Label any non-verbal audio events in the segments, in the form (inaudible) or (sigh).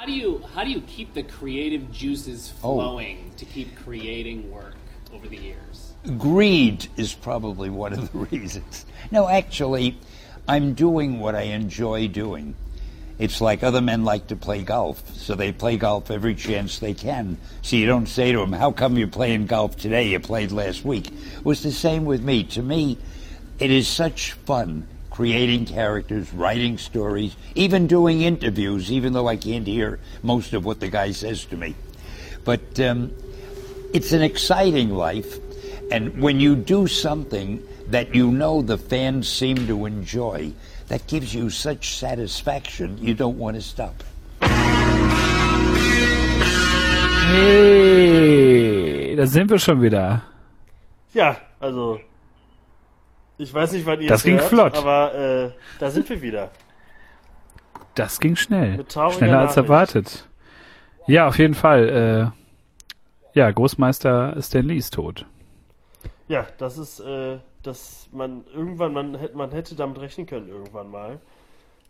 How do you how do you keep the creative juices Oh. flowing to keep creating work over the years? Greed is probably one of the (laughs) reasons. No, actually, I'm doing what I enjoy doing. It's like other men like to play golf, so they play golf every chance they can. So you don't say to them, How come you're playing golf today? You played last week. It was the same with me. To me, it is such fun creating characters, writing stories, even doing interviews, even though I can't hear most of what the guy says to me. But um, it's an exciting life, and when you do something that you know the fans seem to enjoy, that gives you such satisfaction you don't want to stop. Hey, da sind wir schon wieder. Ja, also. Ich weiß nicht, wann ihr Das ging hört, flott. aber äh, da sind wir wieder. Das ging schnell. Schneller als erwartet. Ja, auf jeden Fall. Äh, ja, Großmeister Stan Lee ist tot. Ja, das ist, äh, dass man irgendwann, man hätte, man hätte damit rechnen können irgendwann mal.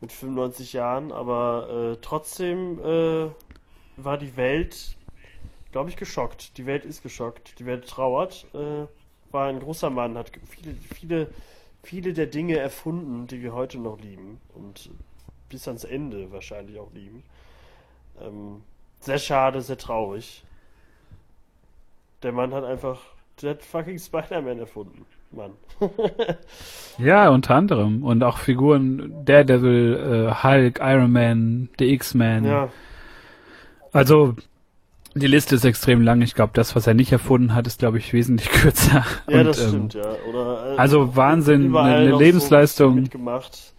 Mit 95 Jahren, aber äh, trotzdem äh, war die Welt, glaube ich, geschockt. Die Welt ist geschockt. Die Welt trauert. Äh, war ein großer Mann, hat viele, viele, viele der Dinge erfunden, die wir heute noch lieben. Und bis ans Ende wahrscheinlich auch lieben. Ähm, sehr schade, sehr traurig. Der Mann hat einfach, der hat fucking Spider-Man erfunden. Mann. (laughs) Ja, unter anderem. Und auch Figuren Daredevil, äh, Hulk, Iron Man, The X-Men. ja, Also, die Liste ist extrem lang. Ich glaube, das, was er nicht erfunden hat, ist, glaube ich, wesentlich (laughs) kürzer. ja, Und, das ähm, stimmt, ja. Oder, äh, also Wahnsinn, eine Lebensleistung. So mitgemacht.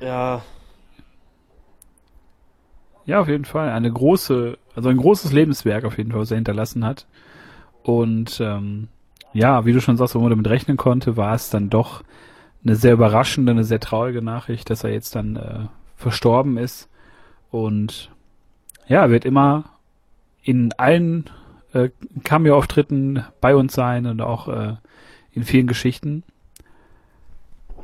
Ja, Ja, auf jeden Fall. Eine große, also ein großes Lebenswerk auf jeden Fall, was er hinterlassen hat. Und ähm, ja, wie du schon sagst, wo man damit rechnen konnte, war es dann doch eine sehr überraschende, eine sehr traurige Nachricht, dass er jetzt dann äh, verstorben ist. Und ja, wird immer in allen äh, Cameo-Auftritten bei uns sein und auch äh, in vielen Geschichten,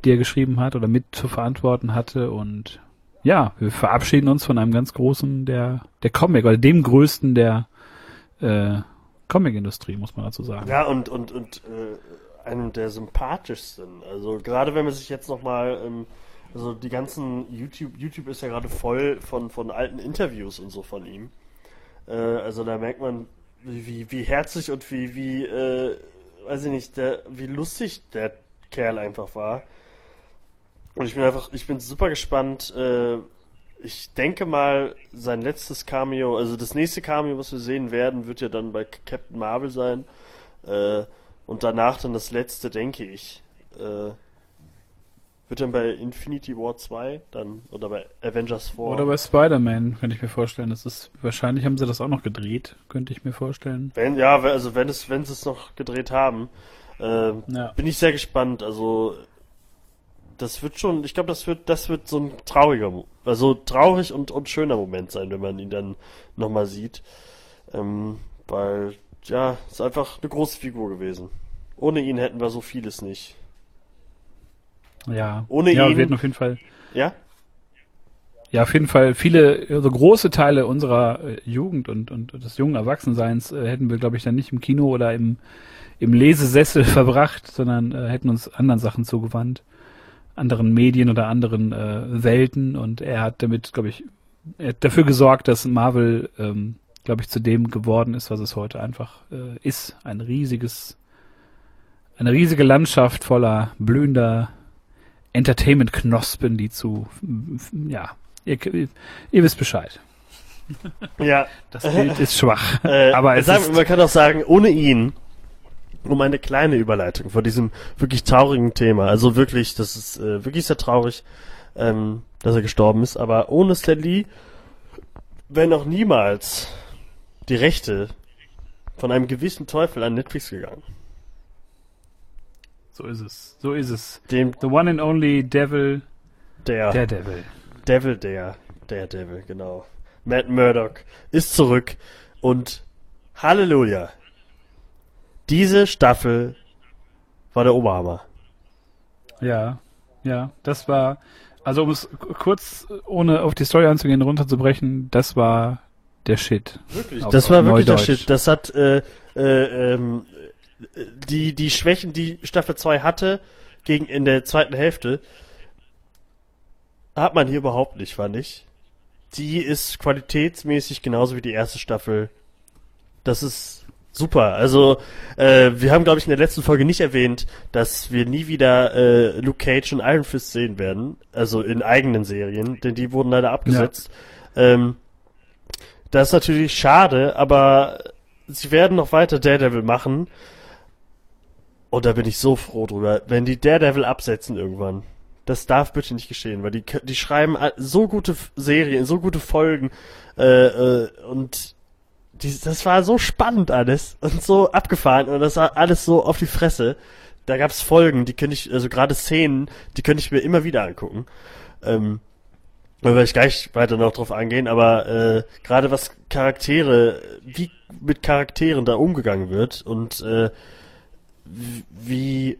die er geschrieben hat oder mit zu verantworten hatte. Und ja, wir verabschieden uns von einem ganz großen der, der Comic oder dem größten der äh, Comic-Industrie, muss man dazu sagen. ja und, und, und äh, einem der sympathischsten. Also gerade wenn man sich jetzt nochmal, ähm, also die ganzen YouTube, YouTube ist ja gerade voll von, von alten Interviews und so von ihm. Äh, also da merkt man, wie, wie, herzlich und wie, wie, äh, weiß ich nicht, der, wie lustig der Kerl einfach war. Und ich bin einfach, ich bin super gespannt. Äh, ich denke mal, sein letztes Cameo, also das nächste Cameo, was wir sehen werden, wird ja dann bei Captain Marvel sein. Äh, und danach dann das letzte, denke ich. Äh, wird dann bei Infinity War 2 dann, oder bei Avengers 4. Oder bei Spider-Man, könnte ich mir vorstellen. Das ist, wahrscheinlich haben sie das auch noch gedreht, könnte ich mir vorstellen. Wenn, ja, also wenn es, wenn sie es noch gedreht haben, äh, Ja. bin ich sehr gespannt. Also das wird schon, ich glaube, das wird, das wird so ein trauriger, also traurig und, und schöner Moment sein, wenn man ihn dann nochmal sieht. Ähm, weil, ja, ist einfach eine große Figur gewesen. Ohne ihn hätten wir so vieles nicht. Ja. Ohne ja, ihn- wir hatten auf jeden Fall, Ja? ja, auf jeden Fall viele, also große Teile unserer äh, Jugend und, und des jungen Erwachsenseins äh, hätten wir, glaube ich, dann nicht im Kino oder im, im Lesesessel (laughs) verbracht, sondern äh, hätten uns anderen Sachen zugewandt, anderen Medien oder anderen äh, Welten und er hat damit, glaube ich, er hat dafür gesorgt, dass Marvel, ähm, glaube ich, zu dem geworden ist, was es heute einfach äh, ist. Ein riesiges, eine riesige Landschaft voller blühender Entertainment-Knospen, die zu, ja, ihr, ihr wisst Bescheid. Ja. Das Bild ist schwach, (laughs) Äh, aber es sagen, ist, man kann auch sagen, ohne ihn, um eine kleine Überleitung von diesem wirklich traurigen Thema, also wirklich, das ist äh, wirklich sehr traurig, ähm, dass er gestorben ist, aber ohne Stan Lee wären noch niemals die Rechte von einem gewissen Teufel an Netflix gegangen. So ist es, so ist es. Dem The one and only Devil, der, der Devil. Devil, der, der Devil, genau. Matt Murdock ist zurück und Halleluja. Diese Staffel war der Oberhammer. Ja, ja, das war Also um es kurz, ohne auf die Story einzugehen, runterzubrechen, das war der Shit. Wirklich, Auf- das war wirklich der Neudeutsch. Shit. Das hat äh, äh, ähm, äh, die die Schwächen, die Staffel 2 hatte, gegen in der zweiten Hälfte, hat man hier überhaupt nicht, fand ich. Die ist qualitätsmäßig genauso wie die erste Staffel. Das ist super. Also äh, wir haben, glaube ich, in der letzten Folge nicht erwähnt, dass wir nie wieder äh, Luke Cage und Iron Fist sehen werden. Also in eigenen Serien, denn die wurden leider abgesetzt. Ähm, das ist natürlich schade, aber sie werden noch weiter Daredevil machen. Und da bin ich so froh drüber. Wenn die Daredevil absetzen irgendwann. Das darf bitte nicht geschehen, weil die, die schreiben a- so gute Serien, so gute Folgen. Äh, äh, und die, das war so spannend alles und so abgefahren und das war alles so auf die Fresse. Da gab's Folgen, die könnte ich, also gerade Szenen, die könnte ich mir immer wieder angucken. Ähm, da werde ich gleich weiter noch drauf eingehen, aber äh, gerade was Charaktere, wie mit Charakteren da umgegangen wird und äh, wie-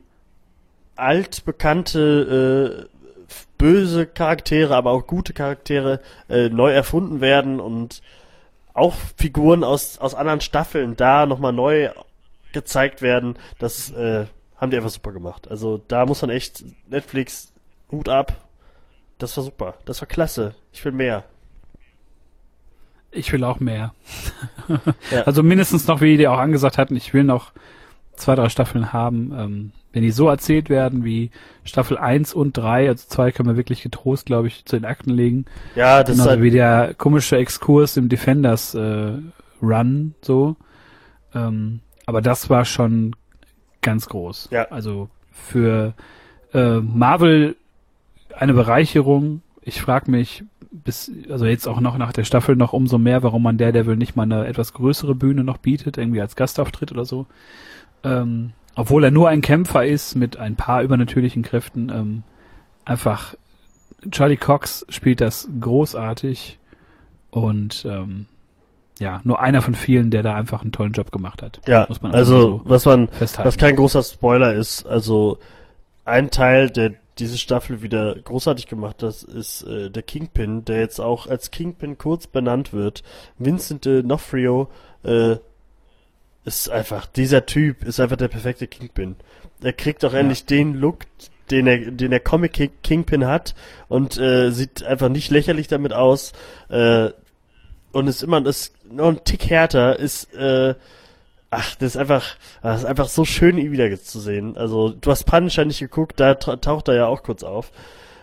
altbekannte äh, böse Charaktere, aber auch gute Charaktere äh, neu erfunden werden und auch Figuren aus, aus anderen Staffeln da nochmal neu gezeigt werden, das äh, haben die einfach super gemacht. Also da muss man echt Netflix Hut ab. Das war super. Das war klasse. Ich will mehr. Ich will auch mehr. Ja. (laughs) Also mindestens noch, wie die auch angesagt hatten, ich will noch zwei, drei Staffeln haben. Ähm, wenn die so erzählt werden wie Staffel 1 und 3, also zwei können wir wirklich getrost, glaube ich, zu den Akten legen. Ja, das ist Genauso halt, wie der komische Exkurs im Defenders äh, Run, so. Ähm, aber das war schon ganz groß. Ja. Also für äh, Marvel eine Bereicherung. Ich frage mich bis, also jetzt auch noch nach der Staffel noch umso mehr, warum man Daredevil nicht mal eine etwas größere Bühne noch bietet, irgendwie als Gastauftritt oder so. Ähm, obwohl er nur ein Kämpfer ist mit ein paar übernatürlichen Kräften, ähm, einfach Charlie Cox spielt das großartig und ähm, ja, nur einer von vielen, der da einfach einen tollen Job gemacht hat. ja, also so was man, festhalten. was kein großer Spoiler ist, also ein Teil, der diese Staffel wieder großartig gemacht hat, ist äh, der Kingpin, der jetzt auch als Kingpin kurz benannt wird. Vincent D'Onofrio äh, ist einfach, dieser Typ ist einfach der perfekte Kingpin. Er kriegt auch endlich den Look, den er, den der Comic King- Kingpin hat und äh, sieht einfach nicht lächerlich damit aus. Äh, und ist immer ist noch ein Tick härter, ist äh, ach, das ist einfach, das ist einfach so schön, ihn wieder zu sehen. Also du hast Punisher nicht geguckt, da taucht er ja auch kurz auf.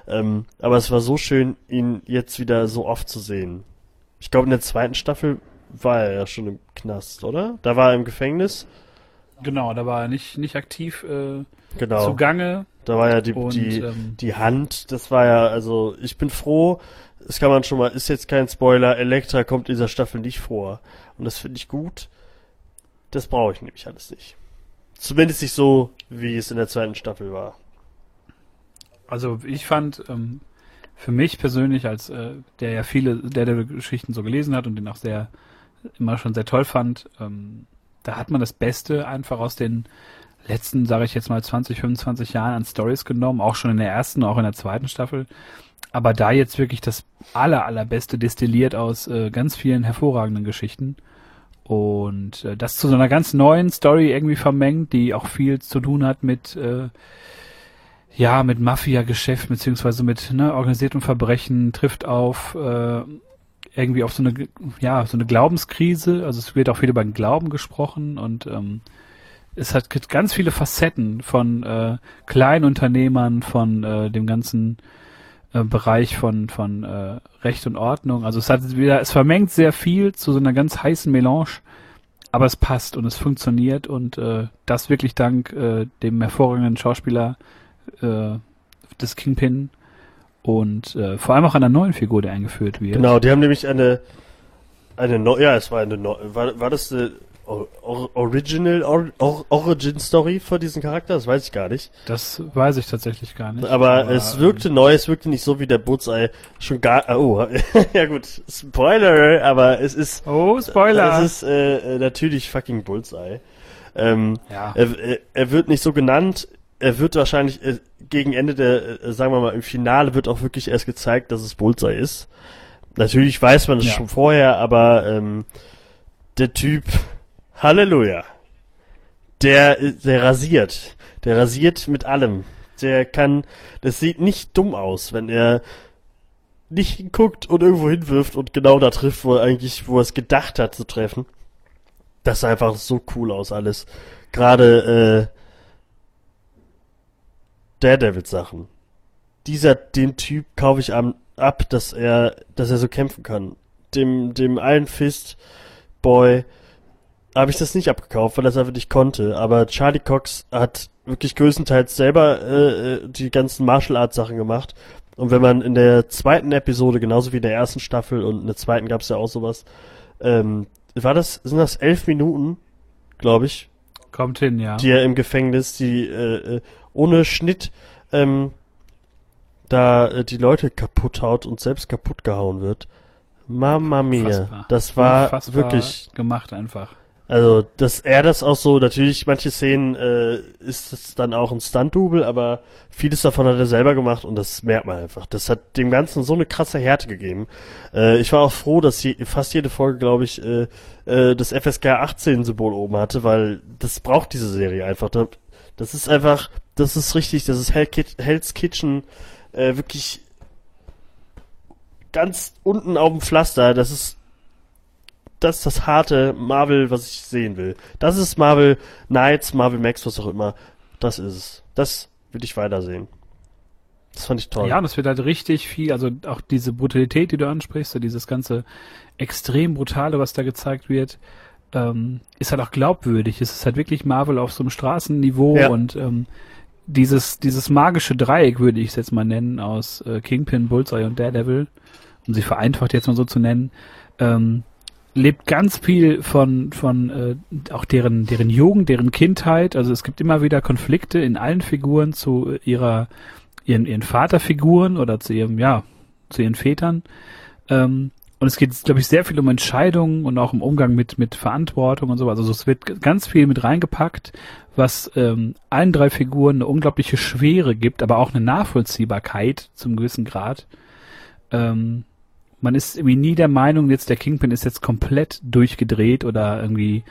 Ähm, aber es war so schön, ihn jetzt wieder so oft zu sehen. Ich glaube, in der zweiten Staffel war er ja schon im Knast, oder? Da war er im Gefängnis. Genau, da war er nicht, nicht aktiv äh, Genau. zugange. Da war ja die, Und, die, ähm, die Hand, das war ja, also ich bin froh, das kann man schon mal, ist jetzt kein Spoiler, Elektra kommt in dieser Staffel nicht vor. Und das finde ich gut. Das brauche ich nämlich alles nicht. Zumindest nicht so, wie es in der zweiten Staffel war. Also ich fand ähm, für mich persönlich, als äh, der ja viele Daredevil-Geschichten so gelesen hat und den auch sehr immer schon sehr toll fand, ähm, da hat man das Beste einfach aus den letzten, sage ich jetzt mal, 20, 25 Jahren an Stories genommen, auch schon in der ersten, auch in der zweiten Staffel. Aber da jetzt wirklich das aller, allerbeste destilliert aus äh, ganz vielen hervorragenden Geschichten. Und äh, das zu so einer ganz neuen Story irgendwie vermengt, die auch viel zu tun hat mit äh, ja, mit Mafia-Geschäft beziehungsweise mit ne, organisiertem Verbrechen trifft auf äh, irgendwie auf so eine ja so eine Glaubenskrise. Also es wird auch viel über den Glauben gesprochen und ähm, es hat ganz viele Facetten von äh, Kleinunternehmern, von äh, dem ganzen äh, Bereich von von äh, Recht und Ordnung. Also es hat wieder es vermengt sehr viel zu so einer ganz heißen Melange. Aber es passt und es funktioniert und äh, das wirklich dank äh, dem hervorragenden Schauspieler äh, des Kingpin und äh, vor allem auch einer neuen Figur, die eingeführt wird. Genau, die haben nämlich eine, eine neue, ja, es war eine neue, war, war das eine Or- Or- Original, Or Or Origin Story für diesen Charakter? Das weiß ich gar nicht. Das weiß ich tatsächlich gar nicht. Aber, es wirkte neu, es wirkte nicht so wie der Bullseye schon gar, oh, (laughs) ja gut, Spoiler, aber es ist, Ähm, oh, Spoiler! es ist äh, äh, natürlich fucking Bullseye. Ähm, ja. er, er wird nicht so genannt er wird wahrscheinlich äh, gegen Ende der, äh, sagen wir mal, im Finale wird auch wirklich erst gezeigt, dass es Bullseye ist. Natürlich weiß man es Ja. schon vorher, aber ähm, der Typ, Halleluja, der, äh, der rasiert. Der rasiert mit allem. Der kann, das sieht nicht dumm aus, wenn er nicht hinguckt und irgendwo hinwirft und genau da trifft, wo er eigentlich, wo er es gedacht hat zu treffen. Das sah einfach so cool aus alles. Gerade äh, Daredevil-Sachen. Dieser, den Typ kaufe ich am, ab, dass er, dass er so kämpfen kann. Dem, dem Iron Fist Boy habe ich das nicht abgekauft, weil er es einfach nicht konnte. Aber Charlie Cox hat wirklich größtenteils selber äh, äh, die ganzen Martial Arts Sachen gemacht. Und wenn man in der zweiten Episode, genauso wie in der ersten Staffel und in der zweiten gab es ja auch sowas, ähm, war das, sind das elf Minuten, glaube ich, Kommt hin, ja. die er im Gefängnis, die äh, äh, ohne Schnitt ähm, da äh, die Leute kaputt haut und selbst kaputt gehauen wird. Mama mia, Unfassbar. das war Unfassbar wirklich, gemacht einfach. also dass er das auch so, natürlich manche Szenen äh, ist es dann auch ein Stunt-Double, aber vieles davon hat er selber gemacht und das merkt man einfach. Das hat dem Ganzen so eine krasse Härte gegeben. Äh, ich war auch froh, dass je, fast jede Folge, glaube ich, äh, äh, das FSK 18 Symbol oben hatte, weil das braucht diese Serie einfach. Da, das ist einfach, das ist richtig, das ist Hell Kit Hell's Kitchen äh, wirklich ganz unten auf dem Pflaster. Das ist das ist das harte Marvel, was ich sehen will. Das ist Marvel Knights, Marvel Max, was auch immer. Das ist es. Das will ich weitersehen. Das fand ich toll. Ja, und es wird halt richtig viel, also auch diese Brutalität, die du ansprichst, so dieses ganze extrem brutale, was da gezeigt wird, ähm, ist halt auch glaubwürdig. Es ist halt wirklich Marvel auf so einem Straßenniveau Ja. und ähm, dieses, dieses magische Dreieck, würde ich es jetzt mal nennen, aus äh, Kingpin, Bullseye und Daredevil, um sie vereinfacht jetzt mal so zu nennen, ähm, lebt ganz viel von, von äh, auch deren, deren Jugend, deren Kindheit. Also es gibt immer wieder Konflikte in allen Figuren zu ihrer, ihren, ihren Vaterfiguren oder zu ihrem, ja, zu ihren Vätern. Ähm, und es geht, glaube ich, sehr viel um Entscheidungen und auch um Umgang mit, mit Verantwortung und so. Also es wird ganz viel mit reingepackt, was ähm, allen drei Figuren eine unglaubliche Schwere gibt, aber auch eine Nachvollziehbarkeit zum gewissen Grad. Ähm, man ist irgendwie nie der Meinung, jetzt der Kingpin ist jetzt komplett durchgedreht oder irgendwie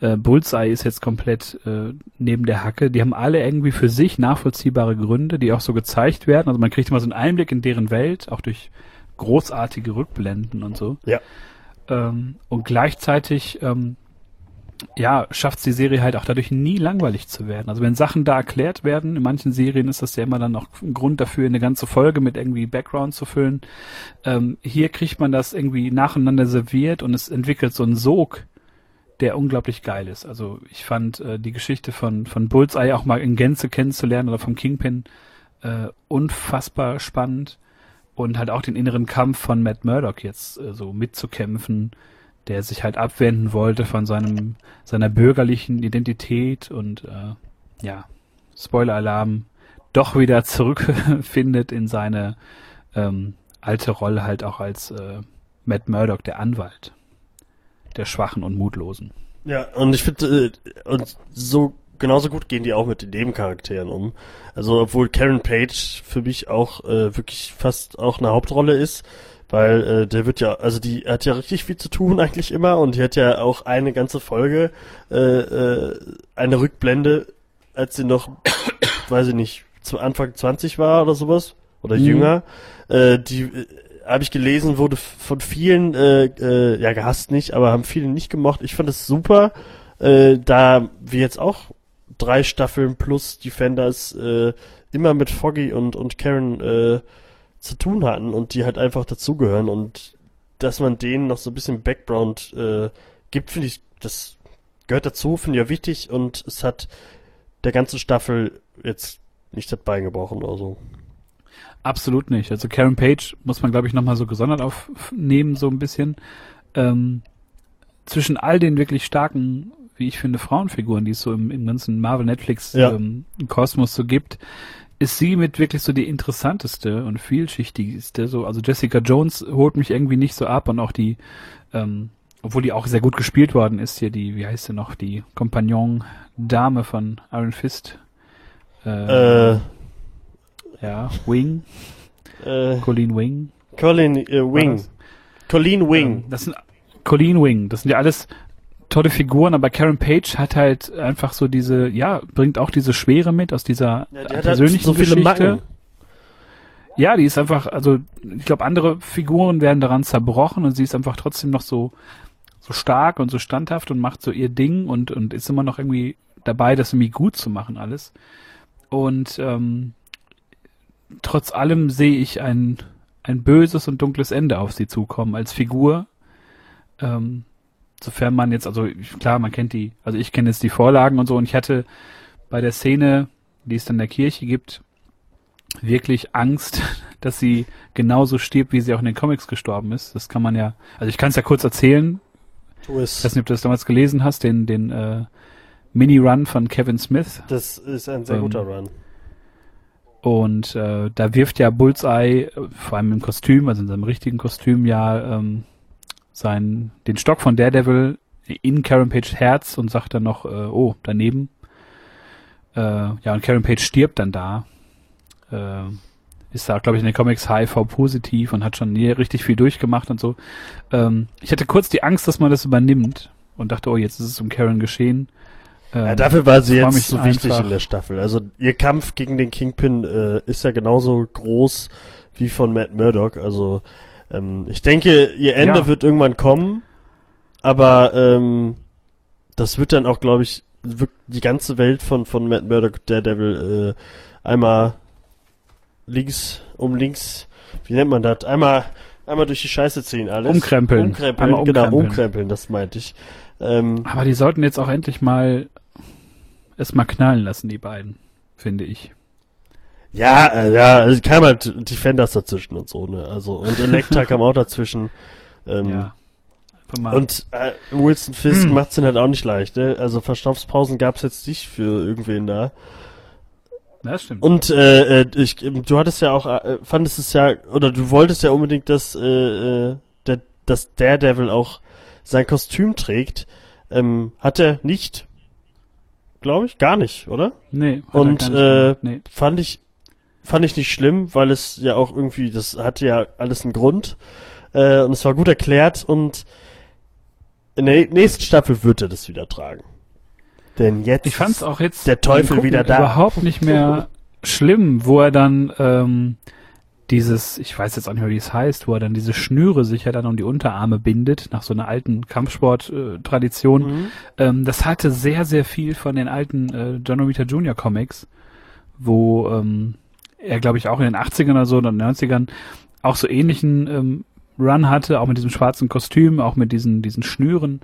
äh, Bullseye ist jetzt komplett äh, neben der Hacke. Die haben alle irgendwie für sich nachvollziehbare Gründe, die auch so gezeigt werden. Also man kriegt immer so einen Einblick in deren Welt, auch durch großartige Rückblenden und so. Ja. Ähm, und gleichzeitig ähm, ja, schafft die Serie halt auch dadurch nie langweilig zu werden. Also wenn Sachen da erklärt werden, in manchen Serien ist das ja immer dann auch ein Grund dafür, eine ganze Folge mit irgendwie Background zu füllen. Ähm, hier kriegt man das irgendwie nacheinander serviert und es entwickelt so einen Sog, der unglaublich geil ist. Also ich fand äh, die Geschichte von, von Bullseye auch mal in Gänze kennenzulernen oder vom Kingpin äh, unfassbar spannend und halt auch den inneren Kampf von Matt Murdock jetzt äh, so mitzukämpfen, der sich halt abwenden wollte von seinem seiner bürgerlichen Identität und äh, ja Spoiler-Alarm doch wieder zurückfindet in seine ähm, alte Rolle halt auch als äh, Matt Murdock, der Anwalt der Schwachen und Mutlosen. Ja, und ich finde, äh, und so genauso gut gehen die auch mit den Nebencharakteren um. Also obwohl Karen Page für mich auch äh, wirklich fast auch eine Hauptrolle ist, weil äh, der wird ja, also die hat ja richtig viel zu tun eigentlich immer und die hat ja auch eine ganze Folge, äh, äh, eine Rückblende, als sie noch, (coughs) weiß ich nicht, zu Anfang 20 war oder sowas oder Mhm. jünger, äh, die äh, habe ich gelesen, wurde von vielen, äh, äh, ja gehasst nicht, aber haben viele nicht gemocht. Ich fand es super, äh, da wir jetzt auch drei Staffeln plus Defenders äh, immer mit Foggy und, und Karen äh, zu tun hatten und die halt einfach dazugehören und dass man denen noch so ein bisschen Background äh, gibt, finde ich, das gehört dazu, finde ich ja wichtig und es hat der ganzen Staffel jetzt nicht das Bein gebrochen oder so. Absolut nicht. Also Karen Page muss man, glaube ich, nochmal so gesondert aufnehmen, so ein bisschen. Ähm, zwischen all den wirklich starken, wie ich finde, Frauenfiguren, die es so im, im ganzen Marvel Netflix Ja. ähm, Kosmos so gibt, ist sie mit wirklich so die interessanteste und vielschichtigste. So, also Jessica Jones holt mich irgendwie nicht so ab und auch die, ähm, obwohl die auch sehr gut gespielt worden ist, hier die, wie heißt sie noch, die Kompagnon-Dame von Iron Fist. Äh, Äh, ja, Wing, äh, Colleen Wing. Colin äh, Wing. Colleen Wing. Ähm, Das sind Colleen Wing. Das sind ja alles tolle Figuren, aber Karen Page hat halt einfach so diese, ja, bringt auch diese Schwere mit aus dieser Ja, die halt persönlichen so Geschichte. Macken. Ja, die ist einfach, also ich glaube, andere Figuren werden daran zerbrochen und sie ist einfach trotzdem noch so so stark und so standhaft und macht so ihr Ding und und ist immer noch irgendwie dabei, das irgendwie gut zu machen alles. Und ähm, trotz allem sehe ich ein ein böses und dunkles Ende auf sie zukommen als Figur. Ähm, sofern man jetzt, also klar, man kennt die, also ich kenne jetzt die Vorlagen und so und ich hatte bei der Szene, die es dann in der Kirche gibt, wirklich Angst, (laughs) dass sie genauso stirbt, wie sie auch in den Comics gestorben ist. Das kann man ja, also ich kann es ja kurz erzählen. Tu Ich es. weiß nicht, ob du das damals gelesen hast, den, den äh, Mini-Run von Kevin Smith. Das ist ein sehr Ähm, guter Run. Und äh, da wirft ja Bullseye, äh, vor allem im Kostüm, also in seinem richtigen Kostüm, ja ähm, sein, den Stock von Daredevil in Karen Page Herz und sagt dann noch, äh, oh, daneben. Äh, ja, und Karen Page stirbt dann da. Äh, ist da, glaube ich, in den Comics HIV positiv und hat schon nie richtig viel durchgemacht und so. Ähm, ich hatte kurz die Angst, dass man das übernimmt und dachte, oh, jetzt ist es um Karen geschehen. Ähm, Ja, dafür war sie jetzt so wichtig in der Staffel. Also ihr Kampf gegen den Kingpin äh, ist ja genauso groß wie von Matt Murdock. Also ähm, ich denke, ihr Ende Ja. wird irgendwann kommen, aber ähm, das wird dann auch, glaube ich, die ganze Welt von von Matt Murdock, Daredevil, äh, einmal links um links, wie nennt man das? Einmal einmal durch die Scheiße ziehen alles. Umkrempeln. Umkrempeln, Einmal genau, umkrempeln. umkrempeln, das meinte ich. Ähm, Aber die sollten jetzt auch endlich mal es mal knallen lassen, die beiden, finde ich. Ja, äh, ja, also kam halt Defenders dazwischen und so, ne? Also und Elektra kam auch dazwischen. Ähm, ja. Und äh, Wilson Fisk Hm. macht's den halt auch nicht leicht, ne? Also Verschnaufspausen gab's jetzt nicht für irgendwen da. Ja, das stimmt. Und äh, äh, ich, du hattest ja auch, äh, fandest es ja, oder du wolltest ja unbedingt, dass, äh, äh, der, dass Daredevil auch sein Kostüm trägt. Ähm, hat er nicht. Glaube ich, gar nicht, oder? nee, und, äh, nee. fand ich fand ich nicht schlimm, weil es ja auch irgendwie, das hatte ja alles einen Grund äh, und es war gut erklärt und in der nächsten Staffel wird er das wieder tragen. Denn jetzt Ich fand's auch jetzt der Teufel wieder da. überhaupt nicht mehr schlimm, wo er dann ähm, dieses, ich weiß jetzt auch nicht mehr, wie es heißt, wo er dann diese Schnüre sich ja dann um die Unterarme bindet, nach so einer alten Kampfsport-Tradition. Mhm. Ähm, das hatte sehr, sehr viel von den alten äh, John Romita Jr. Comics, wo ähm, er, glaube ich, auch in den 80ern oder so oder 90ern auch so ähnlichen ähm, Run hatte, auch mit diesem schwarzen Kostüm, auch mit diesen, diesen Schnüren.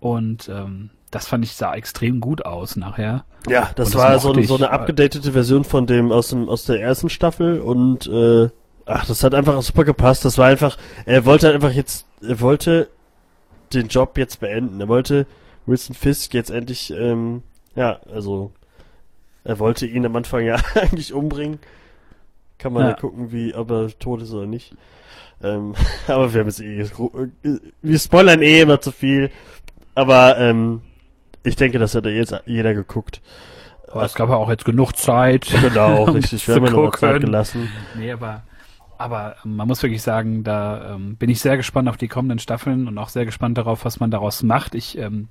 Und ähm, das fand ich sah extrem gut aus nachher. Ja, das das war so, eine- so ich, eine abgedatete Version von dem aus dem aus der ersten Staffel und äh, ach, das hat einfach super gepasst. Das war einfach, er wollte halt einfach jetzt, er wollte den Job jetzt beenden. Er wollte Wilson Fisk jetzt endlich, ähm, ja, also er wollte ihn am Anfang ja (laughs) eigentlich umbringen. Kann man ja, Ja. gucken, wie ob er tot ist oder nicht. Ähm, (laughs) aber wir haben jetzt eh, wir spoilern eh immer zu viel. Aber ähm, ich denke, das hat ja jetzt jeder geguckt. Aber es gab ja auch jetzt genug Zeit. (laughs) Genau, (laughs) richtig. Wir haben ja noch Zeit gelassen. Nee, aber, aber man muss wirklich sagen, da ähm, bin ich sehr gespannt auf die kommenden Staffeln und auch sehr gespannt darauf, was man daraus macht. Ich ähm,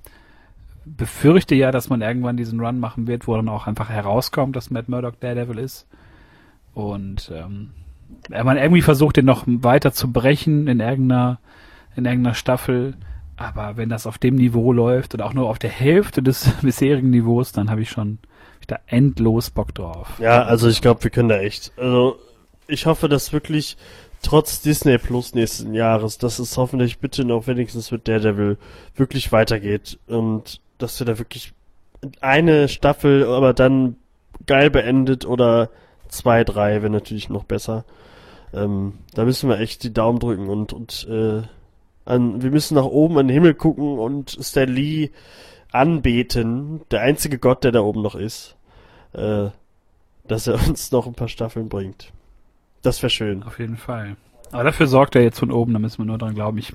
befürchte ja, dass man irgendwann diesen Run machen wird, wo dann auch einfach herauskommt, dass Matt Murdock Daredevil ist. Und ähm, man irgendwie versucht, den noch weiter zu brechen in irgendeiner, in irgendeiner Staffel. Aber wenn das auf dem Niveau läuft oder auch nur auf der Hälfte des (laughs) bisherigen Niveaus, dann habe ich schon hab ich da endlos Bock drauf. Ja, also ich glaube, wir können da echt. Also ich hoffe, dass wirklich trotz Disney Plus nächsten Jahres, dass es hoffentlich bitte noch wenigstens mit Daredevil wirklich weitergeht und dass wir da wirklich eine Staffel, aber dann geil beendet oder zwei, drei wäre natürlich noch besser. Ähm, da müssen wir echt die Daumen drücken und und äh, an, wir müssen nach oben an den Himmel gucken und Stan Lee anbeten, der einzige Gott, der da oben noch ist, äh, dass er (laughs) uns noch ein paar Staffeln bringt. Das wäre schön. Auf jeden Fall. Aber dafür sorgt er jetzt von oben, da müssen wir nur dran glauben. Ich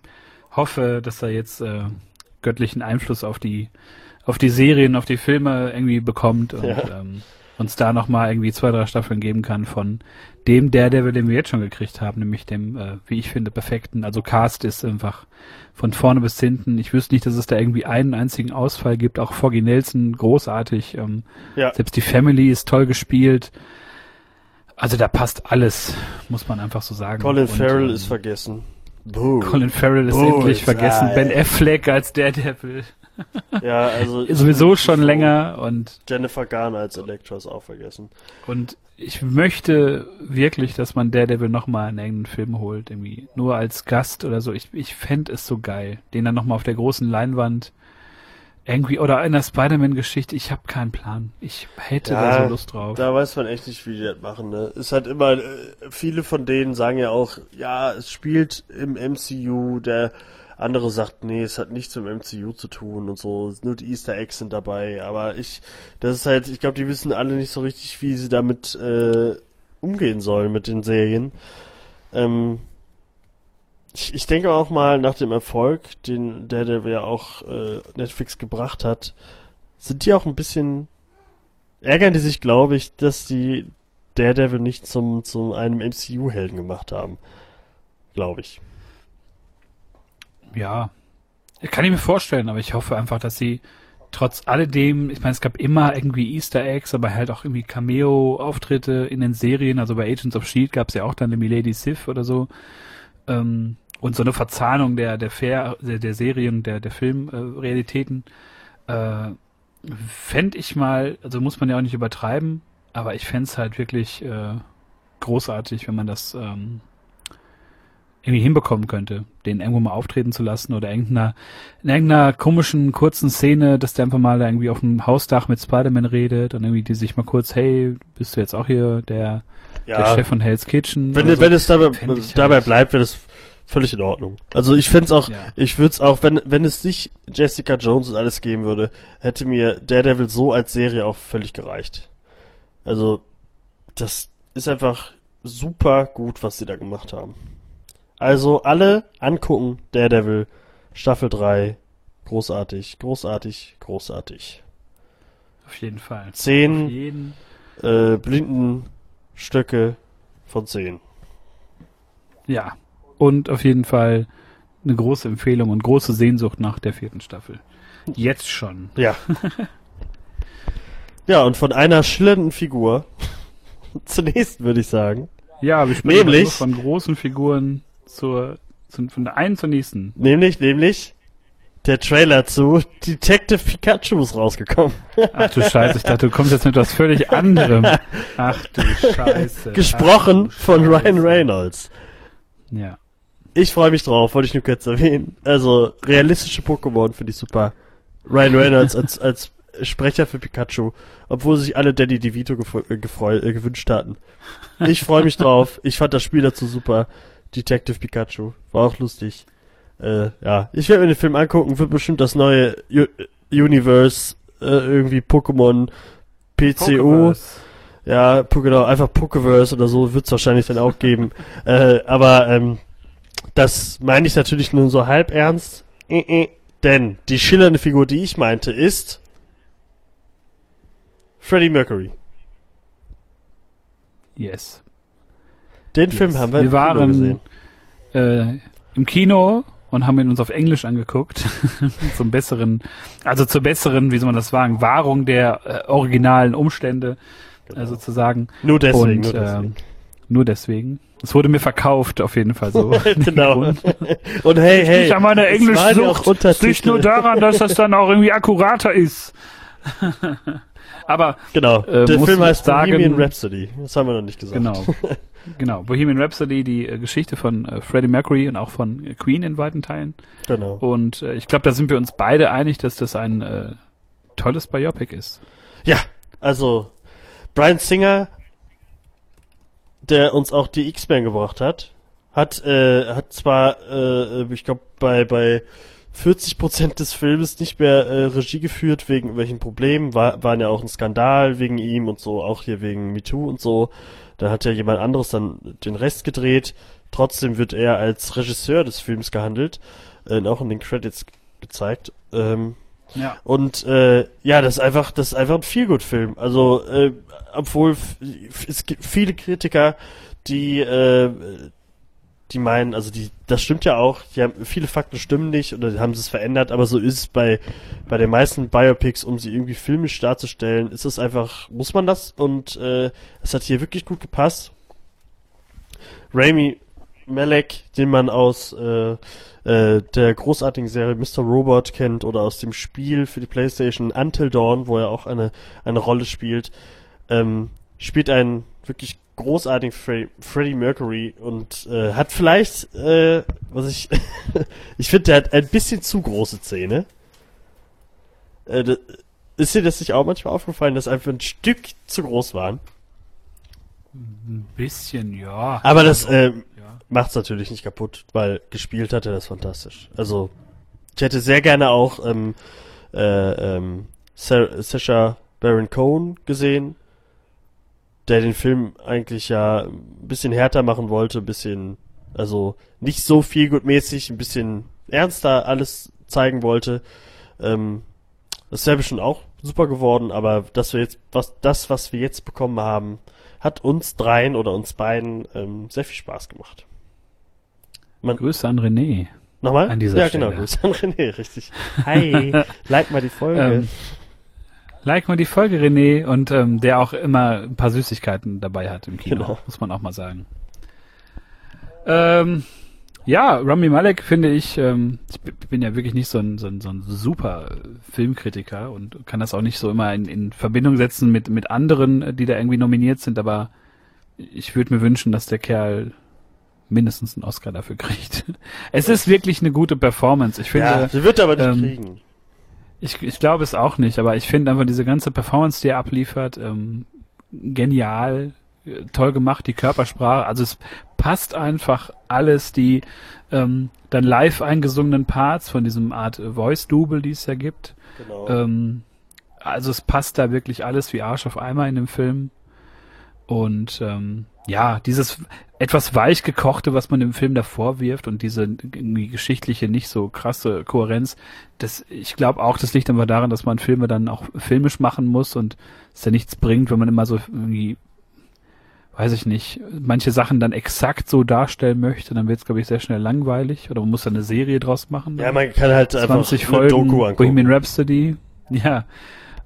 hoffe, dass er jetzt äh, göttlichen Einfluss auf die auf die Serien, auf die Filme irgendwie bekommt und Ja. ähm, uns da nochmal irgendwie zwei, drei Staffeln geben kann von dem Daredevil, den wir jetzt schon gekriegt haben, nämlich dem, äh, wie ich finde, perfekten. Also Cast ist einfach von vorne bis hinten. Ich wüsste nicht, dass es da irgendwie einen einzigen Ausfall gibt. Auch Foggy Nelson großartig. Ähm, Ja. Selbst die Family ist toll gespielt. Also da passt alles, muss man einfach so sagen. Colin Und, Farrell ähm, ist vergessen. Buh. Colin Farrell ist Bullseye. endlich vergessen. Ben Affleck als Daredevil. Ja, also (laughs) sowieso schon länger und Jennifer Garner als Elektra ist auch vergessen. Und ich möchte wirklich, dass man Daredevil nochmal in irgendeinen Film holt, irgendwie nur als Gast oder so. Ich, ich fände es so geil, den dann nochmal auf der großen Leinwand irgendwie oder in der Spider-Man-Geschichte. Ich habe keinen Plan. Ich hätte da so Lust drauf. Da weiß man echt nicht, wie die das machen. Ne? Ist halt immer, äh, viele von denen sagen ja auch, ja, es spielt im MCU, der andere sagt, nee, es hat nichts mit dem MCU zu tun und so, nur die Easter Eggs sind dabei. Aber ich, das ist halt, ich glaube, die wissen alle nicht so richtig, wie sie damit äh, umgehen sollen mit den Serien. Ähm, ich, ich denke auch mal, nach dem Erfolg, den der, der ja auch äh, Netflix gebracht hat, sind die auch ein bisschen ärgern die sich, glaube ich, dass die Daredevil nicht zum, zum einem MCU-Helden gemacht haben. Glaube ich. Ja, kann ich mir vorstellen, aber ich hoffe einfach, dass sie trotz alledem, ich meine, es gab immer irgendwie Easter Eggs, aber halt auch irgendwie Cameo-Auftritte in den Serien, also bei Agents of S.H.I.E.L.D. gab es ja auch dann eine Milady Sif oder so. Ähm, und so eine Verzahnung der, der Fair, der, der Serien, der, der Filmrealitäten. Äh, fände ich mal, also muss man ja auch nicht übertreiben, aber ich fände es halt wirklich äh, großartig, wenn man das ähm, irgendwie hinbekommen könnte, den irgendwo mal auftreten zu lassen oder irgendeiner, in irgendeiner komischen, kurzen Szene, dass der einfach mal irgendwie auf dem Hausdach mit Spider-Man redet und irgendwie die sich mal kurz, hey, bist du jetzt auch hier der, der Ja, Chef von Hell's Kitchen? wenn, so? wenn es dabei, ich dabei halt- bleibt, wäre das völlig in Ordnung. Also ich fände es auch, Ja. ich würde es auch, wenn, wenn es nicht Jessica Jones und alles geben würde, hätte mir Daredevil so als Serie auch völlig gereicht. Also, das ist einfach super gut, was sie da gemacht haben. Also alle angucken, Daredevil, Staffel 3, großartig, großartig, großartig. Auf jeden Fall. Zehn jeden. äh, Blindenstöcke von 10. Ja. Und auf jeden Fall eine große Empfehlung und große Sehnsucht nach der vierten Staffel. Jetzt schon. Ja. (laughs) ja, und von einer schillernden Figur (laughs) zur nächsten, würde ich sagen. Ja, wir sprechen Nämlich- nur von großen Figuren zur, zu, von der einen zur nächsten. Nämlich, nämlich der Trailer zu Detective Pikachu ist rausgekommen. Ach du Scheiße, ich dachte, du kommst jetzt mit was völlig (laughs) anderem. Ach du Scheiße. Gesprochen du von Scheiße. Ryan Reynolds. Ja. Ich freue mich drauf, wollte ich nur kurz erwähnen. Also, realistische Pokémon finde ich super. Ryan Reynolds als, (laughs) als Sprecher für Pikachu, obwohl sich alle Danny DeVito äh, gefreu- äh, gewünscht hatten. Ich freue mich drauf. Ich fand das Spiel dazu super. Detective Pikachu. War auch lustig. Äh, ja, ich werde mir den Film angucken. Wird bestimmt das neue U Universe, äh, irgendwie Pokémon PCO. Ja, genau, einfach Pokeverse oder so wird's wahrscheinlich dann auch geben. (laughs) äh, aber ähm, das meine ich natürlich nur so halb ernst. Äh, äh. Denn die schillernde Figur, die ich meinte, ist Freddie Mercury. Yes. Den yes. Film haben wir, wir im Kino waren gesehen. äh, im Kino und haben ihn uns auf Englisch angeguckt. (laughs) Zum besseren, also zur besseren, wie soll man das sagen, Wahrung der äh, originalen Umstände äh, sozusagen. Nur deswegen, und nur deswegen. ähm, nur deswegen. Es wurde mir verkauft, auf jeden Fall so. (laughs) genau. Grund. Und hey, hey. Nicht an meiner ja Englischsucht. Liegt nur daran, dass das dann auch irgendwie akkurater ist. (laughs) Aber Genau. äh, Der Film heißt sagen- Bohemian Rhapsody. Das haben wir noch nicht gesagt. Genau. Genau. Bohemian Rhapsody, die äh, Geschichte von äh, Freddie Mercury und auch von äh, Queen in weiten Teilen. genau. Und äh, ich glaube, da sind wir uns beide einig, dass das ein äh, tolles Biopic ist. Ja, also Brian Singer, der uns auch die X-Men gebracht hat, hat äh, hat zwar, ich glaube bei bei 40 Prozent des Filmes nicht mehr äh, Regie geführt wegen welchen Problemen, war, waren ja auch ein Skandal wegen ihm und so, auch hier wegen MeToo und so. Da hat ja jemand anderes dann den Rest gedreht. Trotzdem wird er als Regisseur des Films gehandelt, äh, auch in den Credits gezeigt. Ähm, Ja. Und äh, ja, das ist einfach, das ist einfach ein Feelgood-Film. Also, äh, obwohl es gibt viele Kritiker, die äh, die meinen, also die, das stimmt ja auch, die haben, viele Fakten stimmen nicht oder haben sie es verändert, aber so ist es bei, bei den meisten Biopics, um sie irgendwie filmisch darzustellen, ist es einfach, muss man das und äh, es hat hier wirklich gut gepasst. Rami Malek, den man aus äh, äh, der großartigen Serie Mr. Robot kennt oder aus dem Spiel für die Playstation Until Dawn, wo er auch eine, eine Rolle spielt, ähm, spielt einen wirklich großartigen Fre Freddie Mercury und äh, hat vielleicht, äh, was ich, (laughs) ich finde, der hat ein bisschen zu große Zähne. Äh, ist dir das nicht auch manchmal aufgefallen, dass einfach ein Stück zu groß waren? Ein bisschen, ja. Aber das äh, ja. macht's natürlich nicht kaputt, weil gespielt hat er das fantastisch. Also ich hätte sehr gerne auch ähm, äh, ähm, Sa Sacha Baron Cohen gesehen, der den Film eigentlich ja ein bisschen härter machen wollte, ein bisschen, also nicht so viel gutmäßig, ein bisschen ernster alles zeigen wollte. Ähm, das wäre bestimmt auch super geworden, aber dass wir jetzt, was das, was wir jetzt bekommen haben, hat uns dreien oder uns beiden ähm, sehr viel Spaß gemacht. Grüße an René. Nochmal? An dieser ja, Stelle. genau, Grüße an René, richtig. (laughs) Hi, like mal die Folge. Ähm, like mal die Folge, René, und ähm, der auch immer ein paar Süßigkeiten dabei hat im Kino, Genau. muss man auch mal sagen. Ähm, ja, Rami Malek finde ich, ähm, ich bin ja wirklich nicht so ein, so ein, so ein super Filmkritiker und kann das auch nicht so immer in, in Verbindung setzen mit, mit anderen, äh, die da irgendwie nominiert sind, aber ich würde mir wünschen, dass der Kerl mindestens einen Oscar dafür kriegt. (laughs) Es ist wirklich eine gute Performance. Ich finde, ja, sie wird aber nicht ähm, kriegen. Ich, ich glaube es auch nicht, aber ich finde einfach diese ganze Performance, die er abliefert, ähm, genial, äh, toll gemacht, die Körpersprache, also es passt einfach alles, die ähm, dann live eingesungenen Parts von diesem Art Voice-Double, die es ja gibt. Genau. Ähm, also es passt da wirklich alles wie Arsch auf Eimer in dem Film. Und ähm, ja, dieses etwas weich gekochte, was man dem Film davor wirft und diese irgendwie geschichtliche, nicht so krasse Kohärenz, das, ich glaube auch, das liegt einfach daran, dass man Filme dann auch filmisch machen muss und es ja nichts bringt, wenn man immer so irgendwie, weiß ich nicht, manche Sachen dann exakt so darstellen möchte, dann wird es, glaube ich, sehr schnell langweilig oder man muss dann eine Serie draus machen. ja, man kann halt einfach 20 eine Folgen Doku angucken. Bohemian Rhapsody. (laughs) Ja.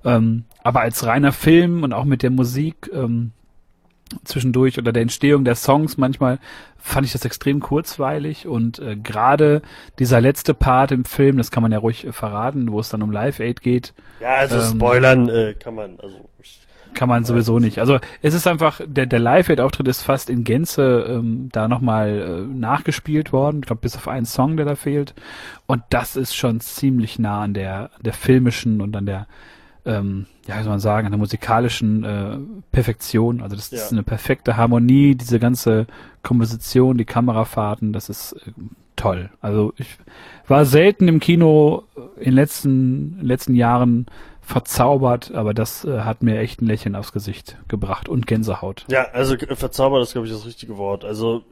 Ähm, aber als reiner Film und auch mit der Musik ähm, zwischendurch oder der Entstehung der Songs manchmal fand ich das extrem kurzweilig und äh, gerade dieser letzte Part im Film, das kann man ja ruhig äh, verraten, wo es dann um Live Aid geht, Ja, also ähm, spoilern äh, kann man, also kann man sowieso nicht. Also es ist einfach, der, der Live-Aid-Auftritt ist fast in Gänze ähm, da nochmal äh, nachgespielt worden. Ich glaube, bis auf einen Song, der da fehlt. Und das ist schon ziemlich nah an der, der filmischen und an der, ähm, ja, wie soll man sagen, an der musikalischen äh, Perfektion. Also das Ja. ist eine perfekte Harmonie, diese ganze Komposition, die Kamerafahrten, das ist äh, toll. Also ich war selten im Kino in den letzten, letzten Jahren verzaubert, aber das äh, hat mir echt ein Lächeln aufs Gesicht gebracht und Gänsehaut. ja, also äh, verzaubert ist glaube ich das richtige Wort. Also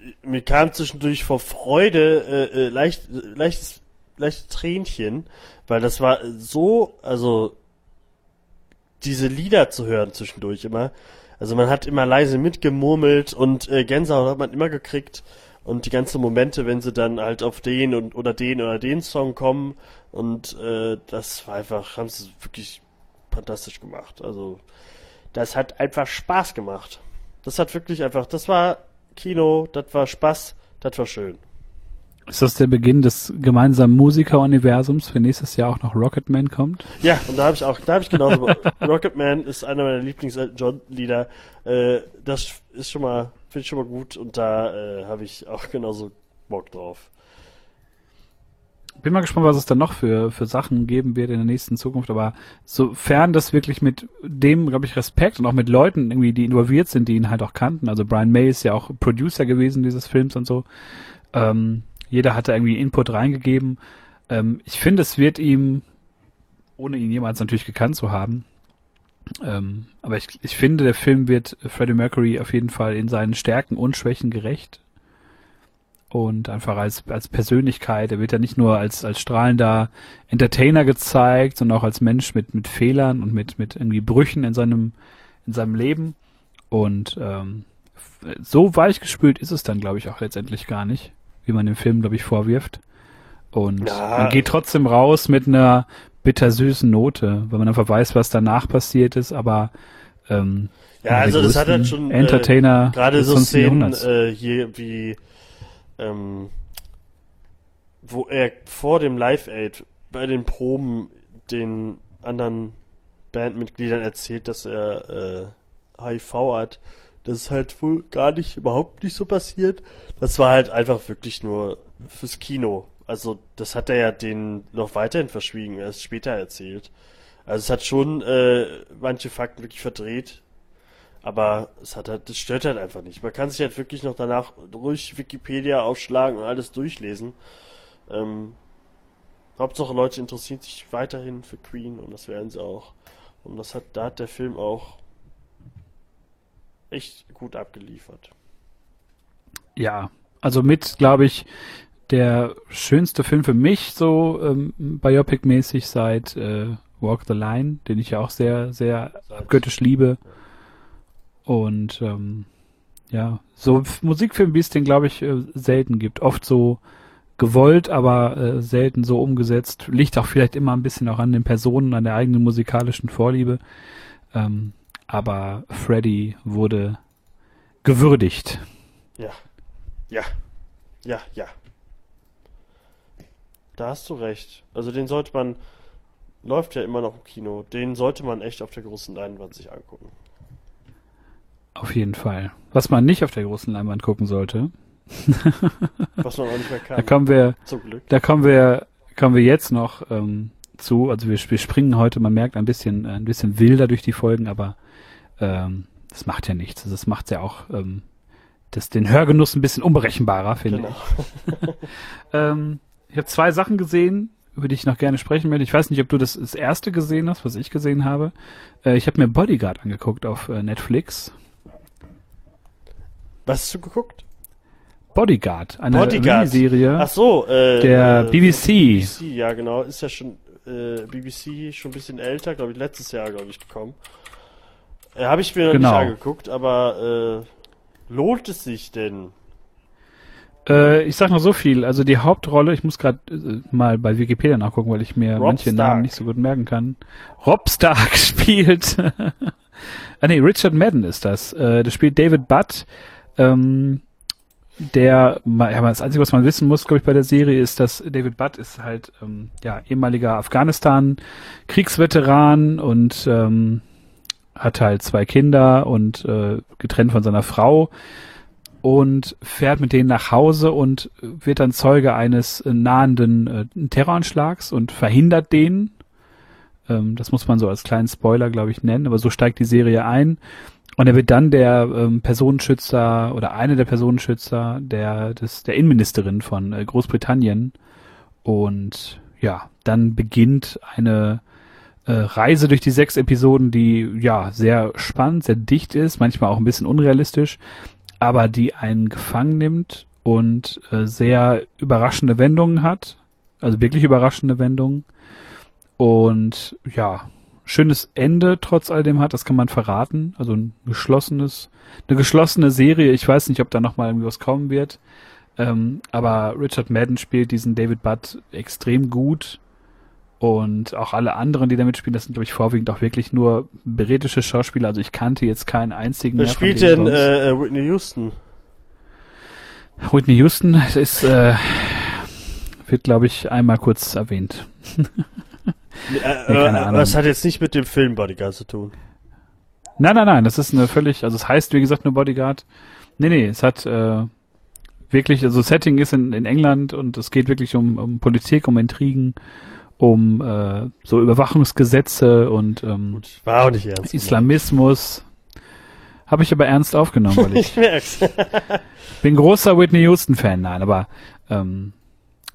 äh, mir kam zwischendurch vor Freude äh, äh, leicht, äh, leichtes, leichtes Tränchen, weil das war so, also diese Lieder zu hören zwischendurch immer. Also man hat immer leise mitgemurmelt und äh, Gänsehaut hat man immer gekriegt und die ganzen Momente, wenn sie dann halt auf den und oder den oder den Song kommen und äh, das war einfach, haben sie wirklich fantastisch gemacht. Also das hat einfach Spaß gemacht. Das hat wirklich einfach, das war Kino, das war Spaß, das war schön. Ist das der Beginn des gemeinsamen Musiker-Universums, für nächstes Jahr auch noch Rocketman kommt? Ja, und da habe ich auch, da habe ich genauso. (laughs) Rocketman ist einer meiner Lieblings-John-Lieder. Äh, das ist schon mal, finde ich schon mal gut und da äh, habe ich auch genauso Bock drauf. Bin mal gespannt, was es dann noch für, für Sachen geben wird in der nächsten Zukunft, aber sofern das wirklich mit dem, glaube ich, Respekt und auch mit Leuten irgendwie, die involviert sind, die ihn halt auch kannten, also Brian May ist ja auch Producer gewesen dieses Films und so, ähm, jeder hatte irgendwie Input reingegeben. Ähm, ich finde, es wird ihm, ohne ihn jemals natürlich gekannt zu haben, ähm, aber ich, ich finde, der Film wird Freddie Mercury auf jeden Fall in seinen Stärken und Schwächen gerecht. und einfach als, als Persönlichkeit. Er wird ja nicht nur als, als strahlender Entertainer gezeigt, sondern auch als Mensch mit, mit Fehlern und mit, mit irgendwie Brüchen in seinem, in seinem Leben. Und ähm, so weichgespült ist es dann, glaube ich, auch letztendlich gar nicht, wie man dem Film, glaube ich, vorwirft. Und Ja. man geht trotzdem raus mit einer bittersüßen Note, weil man einfach weiß, was danach passiert ist, aber ähm, Ja, also das hat halt schon Entertainer äh, gerade so 20. Szenen äh, hier wie ähm, wo er vor dem Live Aid bei den Proben den anderen Bandmitgliedern erzählt, dass er äh, HIV hat. Das ist halt wohl gar nicht, überhaupt nicht so passiert. Das war halt einfach wirklich nur fürs Kino. Also das hat er ja denen noch weiterhin verschwiegen, erst später erzählt. Also es hat schon äh, manche Fakten wirklich verdreht, aber es hat halt, das stört halt einfach nicht. Man kann sich halt wirklich noch danach ruhig Wikipedia aufschlagen und alles durchlesen. Ähm, Hauptsache Leute interessieren sich weiterhin für Queen und das werden sie auch. Und das hat, da hat der Film auch echt gut abgeliefert. Ja, also mit, glaube ich, der schönste Film für mich, so ähm, Biopic-mäßig seit äh, Walk the Line, den ich ja auch sehr, sehr göttisch liebe. Und ähm, ja, so Musikfilme, wie es den, glaube ich, äh, selten gibt. Oft so gewollt, aber äh, selten so umgesetzt. Liegt auch vielleicht immer ein bisschen auch an den Personen, an der eigenen musikalischen Vorliebe. Ähm, aber Freddy wurde gewürdigt. Ja. Ja. Ja, ja. Da hast du recht. Also den sollte man, läuft ja immer noch im Kino, den sollte man echt auf der großen Leinwand sich angucken. Auf jeden Fall. Was man nicht auf der großen Leinwand gucken sollte, (laughs) Was man auch nicht mehr da kann. kommen wir, Zum Glück. da kommen wir, kommen wir jetzt noch ähm, zu. Also wir, wir springen heute, man merkt ein bisschen, ein bisschen wilder durch die Folgen, aber ähm, das macht ja nichts. Also Das macht ja auch ähm, das, den Hörgenuss ein bisschen unberechenbarer, finde Genau. ich. (laughs) Ähm, ich habe zwei Sachen gesehen, über die ich noch gerne sprechen möchte. Ich weiß nicht, ob du das, das erste gesehen hast, was ich gesehen habe. Äh, ich habe mir Bodyguard angeguckt auf äh, Netflix. Was hast du geguckt? Bodyguard, eine Bodyguard. Miniserie. Ach so, äh, Der äh, BBC. BBC, ja genau, ist ja schon äh, BBC schon ein bisschen älter, glaube ich, letztes Jahr, glaube ich, gekommen. Äh, Habe ich mir Genau. nicht angeguckt, aber äh, lohnt es sich denn? Äh, ich sag noch so viel. Also die Hauptrolle, ich muss gerade äh, mal bei Wikipedia nachgucken, weil ich mir Rob manche Stark. Namen nicht so gut merken kann. Rob Stark (laughs) spielt. ah nee, Richard Madden ist das. Äh, das spielt David Butt. Ähm, der, ja, das Einzige, was man wissen muss, glaube ich, bei der Serie ist, dass David Butt ist halt ähm, ja ehemaliger Afghanistan-Kriegsveteran und ähm, hat halt zwei Kinder und äh, getrennt von seiner Frau und fährt mit denen nach Hause und wird dann Zeuge eines äh, nahenden äh, Terroranschlags und verhindert den. Ähm, das muss man so als kleinen Spoiler, glaube ich, nennen, aber so steigt die Serie ein. Und er wird dann der ähm, Personenschützer oder eine der Personenschützer der, des, der Innenministerin von äh, Großbritannien. Und ja, dann beginnt eine äh, Reise durch die sechs Episoden, die ja sehr spannend, sehr dicht ist, manchmal auch ein bisschen unrealistisch, aber die einen gefangen nimmt und äh, sehr überraschende Wendungen hat. Also wirklich überraschende Wendungen. Und ja, schönes Ende trotz all dem hat, das kann man verraten. Also ein geschlossenes, eine geschlossene Serie. Ich weiß nicht, ob da nochmal irgendwie was kommen wird. Ähm, aber Richard Madden spielt diesen David Butt extrem gut. Und auch alle anderen, die da mitspielen, das sind, glaube ich, vorwiegend auch wirklich nur britische Schauspieler. Also ich kannte jetzt keinen einzigen Wer spielt denn äh, äh, Whitney Houston? Whitney Houston (laughs) ist, äh, wird, glaube ich, einmal kurz erwähnt. (laughs) Äh, Nee, äh, Ahnung. das hat jetzt nicht mit dem Film Bodyguard zu tun. Nein, nein, nein, das ist eine völlig, also es heißt, wie gesagt, nur Bodyguard. Nee, nee, es hat äh, wirklich, also Setting ist in, in England und es geht wirklich um, um Politik, um Intrigen, um äh, so Überwachungsgesetze und ähm, war auch nicht ernst. Islamismus. Habe ich aber ernst aufgenommen, weil (laughs) ich Ich merk's. (laughs) bin großer Whitney Houston-Fan, nein, aber ähm,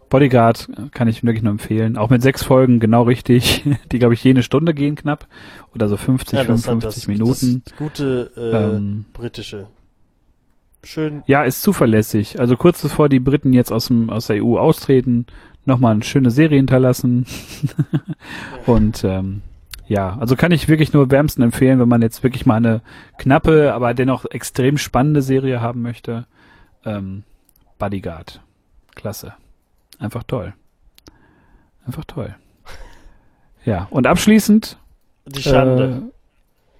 Bodyguard kann ich wirklich nur empfehlen. Auch mit sechs Folgen genau richtig, (laughs) die, glaube ich, jene Stunde gehen knapp. Oder so 50, Ja, das hat 55 das, Minuten. Das gute äh, Ähm, britische. schön. Ja, ist zuverlässig. Also kurz bevor die Briten jetzt aus, dem, aus der EU austreten, nochmal eine schöne Serie hinterlassen. (laughs) Und ähm, ja, also kann ich wirklich nur wärmsten empfehlen, wenn man jetzt wirklich mal eine knappe, aber dennoch extrem spannende Serie haben möchte. Ähm, Bodyguard. Klasse. Einfach toll. Einfach toll. Ja, und abschließend Die Schande.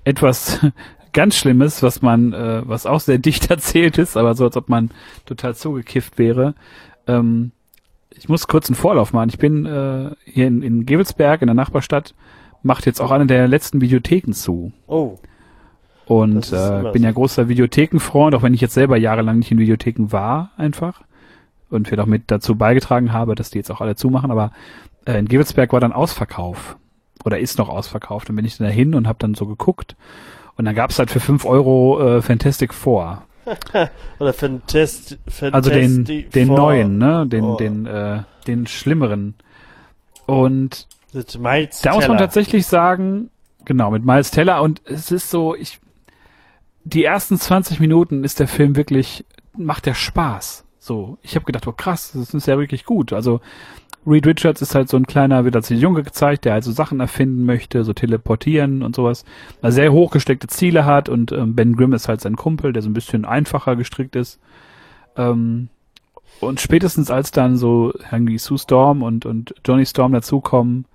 äh, etwas (laughs) ganz Schlimmes, was man, äh, was auch sehr dicht (laughs) erzählt ist, aber so als ob man total zugekifft wäre. Ähm, ich muss kurz einen Vorlauf machen. Ich bin äh, hier in, in Gevelsberg in der Nachbarstadt, macht jetzt auch eine der letzten Videotheken zu. oh, Und äh, bin ja großer Videothekenfreund, auch wenn ich jetzt selber jahrelang nicht in Videotheken war, einfach. Und wir doch mit dazu beigetragen habe, dass die jetzt auch alle zumachen. Aber äh, in Gevelsberg war dann Ausverkauf. Oder ist noch ausverkauft. Dann bin ich dann dahin und habe dann so geguckt. Und dann gab's halt für 5 Euro äh, Fantastic Four. (laughs) oder Fantast Also den, den neuen, ne? Den, Oh. den, äh, den schlimmeren. Und da muss man tatsächlich sagen, genau, mit Miles Teller und es ist so, ich, die ersten 20 Minuten ist der Film wirklich, macht der Spaß. So, ich habe gedacht, oh krass, das ist ja wirklich gut. Also Reed Richards ist halt so ein kleiner, wird als Junge gezeigt, der also Sachen erfinden möchte, so teleportieren und sowas, also sehr hochgesteckte Ziele hat und ähm, Ben Grimm ist halt sein Kumpel, der so ein bisschen einfacher gestrickt ist. Ähm, und spätestens als dann so irgendwie Sue Storm und, und Johnny Storm dazukommen,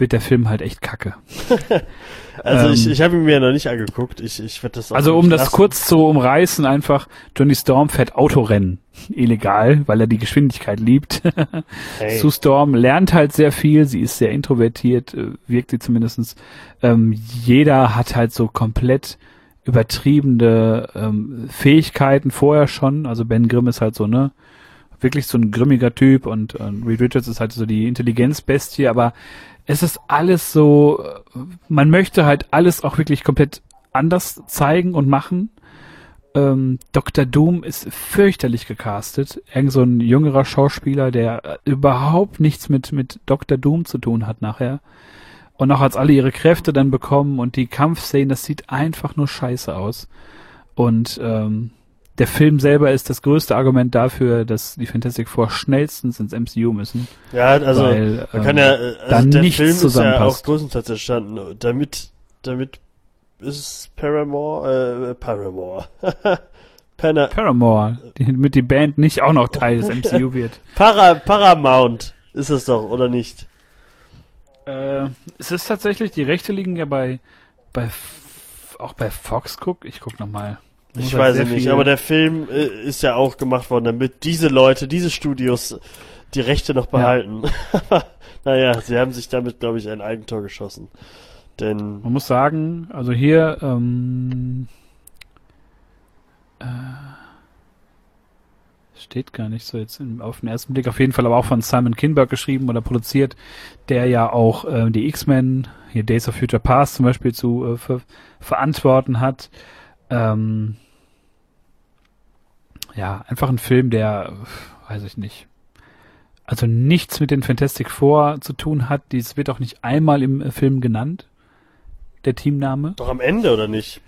wird der Film halt echt kacke. (laughs) Also ich, ähm, ich habe ihn mir noch nicht angeguckt. Ich, ich werde das Also um das lassen. kurz zu umreißen, einfach Johnny Storm fährt Autorennen. Illegal, weil er die Geschwindigkeit liebt. (laughs) Hey. Sue Storm lernt halt sehr viel, sie ist sehr introvertiert, äh, wirkt sie zumindestens. Ähm, jeder hat halt so komplett übertriebene ähm, Fähigkeiten vorher schon. Also Ben Grimm ist halt so, ne, wirklich so ein grimmiger Typ und, und Reed Richards ist halt so die Intelligenzbestie, aber es ist alles so, äh, man möchte halt alles auch wirklich komplett anders zeigen und machen. Ähm, Dr. Doom ist fürchterlich gecastet. Irgend so ein jüngerer Schauspieler, der äh, überhaupt nichts mit, mit Dr. Doom zu tun hat nachher. Und auch als alle ihre Kräfte dann bekommen und die Kampfszenen, das sieht einfach nur scheiße aus. Und ähm, der Film selber ist das größte Argument dafür, dass die Fantastic Four schnellstens ins MCU müssen. Ja, also weil, man ähm, kann ja, äh, also der nichts Film ist ja auch größtenteils entstanden, damit, damit ist Paramore, äh, Paramore, (laughs) Pana, Paramore, die, damit die Band nicht auch noch Teil des (laughs) MCU wird. Para, Paramount ist es doch, oder nicht? Äh, es ist tatsächlich, die Rechte liegen ja bei, bei auch bei Fox guck. Ich guck nochmal. Ich weiß es nicht, aber der Film äh, ist ja auch gemacht worden, damit diese Leute, diese Studios die Rechte noch behalten. (laughs) naja, sie haben sich damit, glaube ich, ein Eigentor geschossen. Denn, Man muss sagen, also hier, ähm, äh, steht gar nicht so jetzt im, auf den ersten Blick, auf jeden Fall aber auch von Simon Kinberg geschrieben oder produziert, der ja auch äh, die X-Men, hier Days of Future Past zum Beispiel zu äh, ver verantworten hat. Ähm, ja, einfach ein Film, der, weiß ich nicht, also nichts mit den Fantastic Four zu tun hat. Dies wird auch nicht einmal im äh, Film genannt, der Teamname. doch am Ende, oder nicht?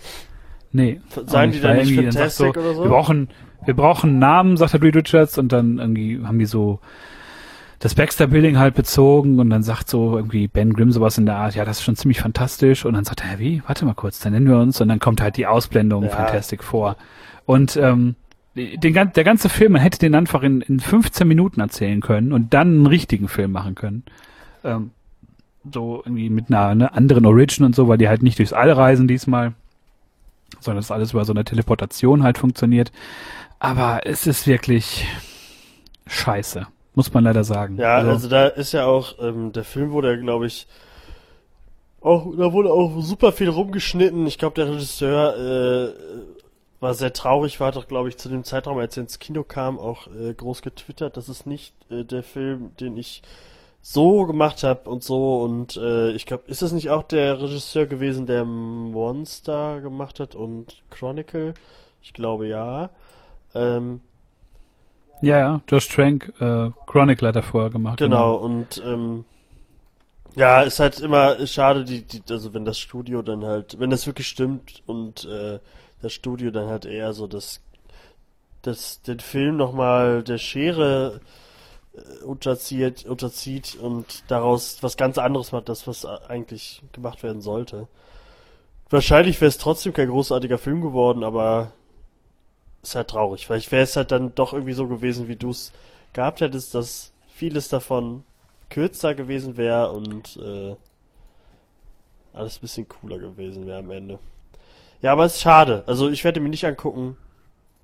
Nee. Auch die dann nicht irgendwie dann Fantastic oder so? Wir brauchen, wir brauchen einen Namen, sagt der Reed Richards, und dann irgendwie haben die so das Baxter Building halt bezogen und dann sagt so irgendwie Ben Grimm sowas in der Art, ja, das ist schon ziemlich fantastisch und dann sagt er, wie, warte mal kurz, dann nennen wir uns und dann kommt halt die Ausblendung Ja. Fantastic vor. Und ähm, den, der ganze Film, man hätte den einfach in, in 15 Minuten erzählen können und dann einen richtigen Film machen können. Ähm, so irgendwie mit einer ne, anderen Origin und so, weil die halt nicht durchs All reisen diesmal, sondern das alles über so eine Teleportation halt funktioniert. Aber es ist wirklich scheiße, muss man leider sagen. Ja, also, da ist ja auch, ähm, der Film wurde ja, glaube ich, auch, da wurde auch super viel rumgeschnitten. Ich glaube, der Regisseur äh, war sehr traurig, war doch, glaube ich, zu dem Zeitraum, als er ins Kino kam, auch äh, groß getwittert. Das ist nicht äh, der Film, den ich so gemacht habe und so. Und äh, ich glaube, ist das nicht auch der Regisseur gewesen, der Monster gemacht hat und Chronicle? Ich glaube ja. Ähm, ja, ja, Josh Trank, äh, Chronicle hat er vorher gemacht. Genau, und ähm, ja, ist halt immer schade, die, die, also wenn das Studio dann halt, wenn das wirklich stimmt und äh, das Studio dann halt eher so das das, den Film nochmal der Schere äh, unterzieht, unterzieht und daraus was ganz anderes macht, das was eigentlich gemacht werden sollte. Wahrscheinlich wäre es trotzdem kein großartiger Film geworden, aber ist halt traurig. Vielleicht wäre es halt dann doch irgendwie so gewesen, wie du es gehabt hättest, dass vieles davon kürzer gewesen wäre und äh, alles ein bisschen cooler gewesen wäre am Ende. Ja, aber es ist schade. Also ich werde mir nicht angucken.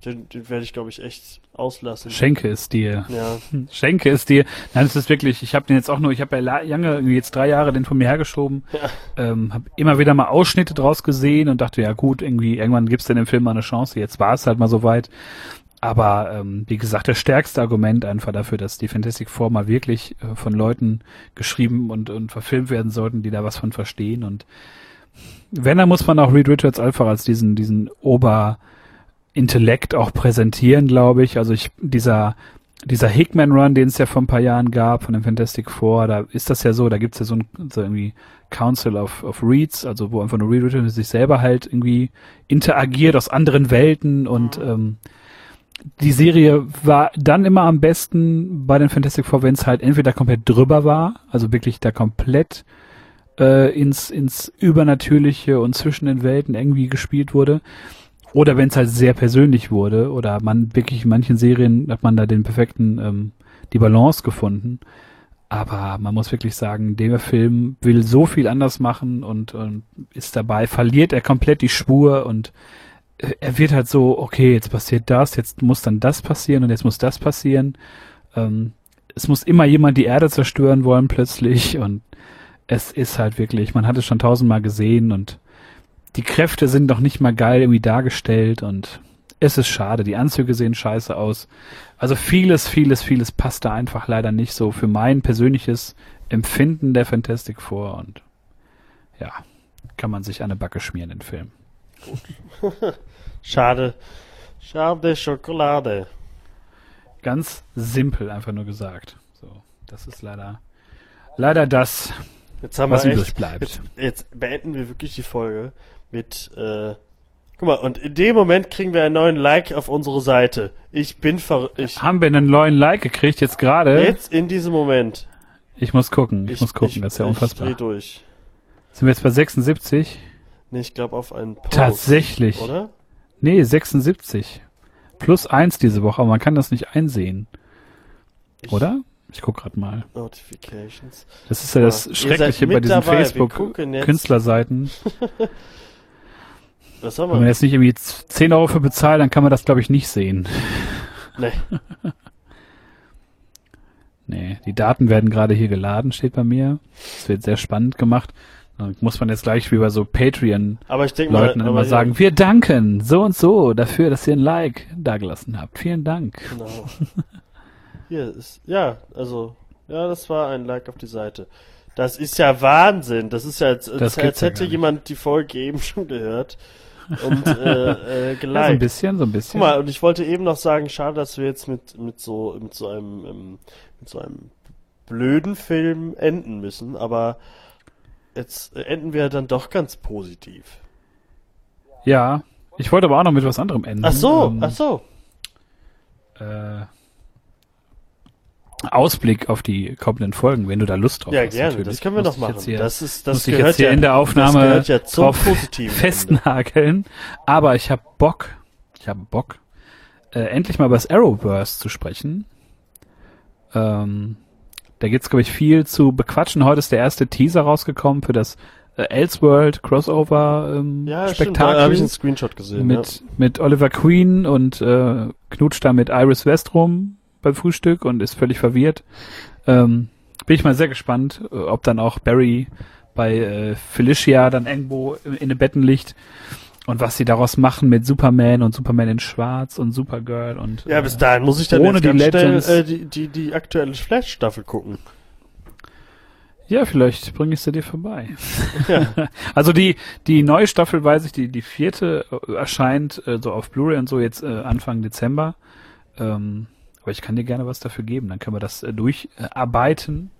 Den, den werde ich, glaube ich, echt auslassen. Schenke es dir. Ja. (laughs) Schenke es dir. Nein, es ist wirklich, ich habe den jetzt auch nur, ich habe ja la- lange, irgendwie jetzt drei Jahre den von mir hergeschoben, Ja. ähm, habe immer wieder mal Ausschnitte draus gesehen und dachte, ja gut, irgendwie, irgendwann gibt's denn dem Film mal eine Chance. Jetzt war es halt mal soweit. Aber ähm, wie gesagt, das stärkste Argument einfach dafür, dass die Fantastic Four mal wirklich äh, von Leuten geschrieben und, und verfilmt werden sollten, die da was von verstehen. Und wenn, dann muss man auch Reed Richards einfach als diesen, diesen Oberintellekt auch präsentieren, glaube ich. Also ich, dieser, dieser Hickman Run, den es ja vor ein paar Jahren gab von dem Fantastic Four, da ist das ja so, da gibt's ja so ein so irgendwie Council of, of Reads, also wo einfach nur Reed sich selber halt irgendwie interagiert aus anderen Welten und ähm, die Serie war dann immer am besten bei den Fantastic Four, wenn es halt entweder komplett drüber war, also wirklich da komplett äh, ins, ins Übernatürliche und zwischen den Welten irgendwie gespielt wurde. Oder wenn es halt sehr persönlich wurde oder man wirklich in manchen Serien hat man da den perfekten, ähm, die Balance gefunden. Aber man muss wirklich sagen, der Film will so viel anders machen und, und ist dabei, verliert er komplett die Spur und äh, er wird halt so, okay, jetzt passiert das, jetzt muss dann das passieren und jetzt muss das passieren. Ähm, es muss immer jemand die Erde zerstören wollen plötzlich und es ist halt wirklich, man hat es schon tausendmal gesehen und die Kräfte sind noch nicht mal geil irgendwie dargestellt und es ist schade. Die Anzüge sehen scheiße aus. Also vieles, vieles, vieles passt da einfach leider nicht so für mein persönliches Empfinden der Fantastic vor und ja, kann man sich eine Backe schmieren, den Film. (laughs) Schade. Schade Schokolade. Ganz simpel einfach nur gesagt. So, das ist leider, leider das, Jetzt haben was wir übrig echt, bleibt. Jetzt, jetzt beenden wir wirklich die Folge mit, äh, guck mal, und in dem Moment kriegen wir einen neuen Like auf unsere Seite. Ich bin ver, ich, Haben wir einen neuen Like gekriegt jetzt gerade? jetzt in diesem Moment. Ich muss gucken, ich, muss gucken, das ist ja Ich unfassbar. dreh durch. Sind wir jetzt bei 76? Nee, ich glaube auf einen Post. Tatsächlich. Oder? Nee, 76. Plus eins diese Woche, aber man kann das nicht einsehen. Ich- Oder? Ich guck grad mal. Notifications. Das ist ja das Schreckliche bei diesen. Wir Facebook-Künstlerseiten. (laughs) Was haben Wenn man wir? jetzt nicht irgendwie 10 Euro für bezahlt, dann kann man das, glaube ich, nicht sehen. (laughs) Nee. (laughs) Nee, die Daten werden gerade hier geladen, steht bei mir. Das wird sehr spannend gemacht. Dann muss man jetzt gleich wie bei so Patreon Aber ich denke mal, Leuten aber immer sagen, wir danken so und so dafür, dass ihr ein Like dagelassen habt. Vielen Dank. Genau. Hier ist, ja, also, ja, das war ein Like auf die Seite. Das ist ja Wahnsinn. Das ist ja, als, als, als ja hätte nicht. jemand die Folge eben (laughs) schon gehört und äh, äh, (laughs) Ja, so geliked. ein bisschen, so ein bisschen. Guck mal, und ich wollte eben noch sagen, schade, dass wir jetzt mit, mit so, mit so einem, ähm, mit so einem blöden Film enden müssen, aber jetzt enden wir dann doch ganz positiv. Ja, ich wollte aber auch noch mit was anderem enden. Ach so, Ähm, ach so. äh, Ausblick auf die kommenden Folgen, wenn du da Lust drauf Ja, hast. gerne, natürlich. das können wir Muss noch ich machen. Hier, das ist, muss das ich gehört jetzt hier ja, in der das Aufnahme ja zum drauf (laughs) festnageln. Aber ich habe Bock, ich habe Bock, äh, endlich mal über das Arrowverse zu sprechen. Ähm, da gibt's glaube ich viel zu bequatschen. Heute ist der erste Teaser rausgekommen für das äh, Elseworld Crossover ähm, Ja, Spektakel da habe ich einen Screenshot gesehen. mit, mit Oliver Queen und äh, knutscht da mit Iris West rum beim Frühstück und ist völlig verwirrt. Ähm, bin ich mal sehr gespannt, äh, ob dann auch Barry bei äh, Felicia dann irgendwo in, in den Betten liegt und was sie daraus machen mit Superman und Superman in Schwarz und Supergirl und ja. ja, äh, bis dahin muss ich dann ohne die ganz schnell Legends. äh, die, die, die aktuelle Flash-Staffel gucken. Ja, vielleicht bringe ich sie dir vorbei. Ja. (laughs) Also die die neue Staffel, weiß ich, die die vierte äh, erscheint äh, so auf Blu-ray und so jetzt äh, Anfang Dezember. Ähm, aber ich kann dir gerne was dafür geben, dann können wir das äh, durcharbeiten.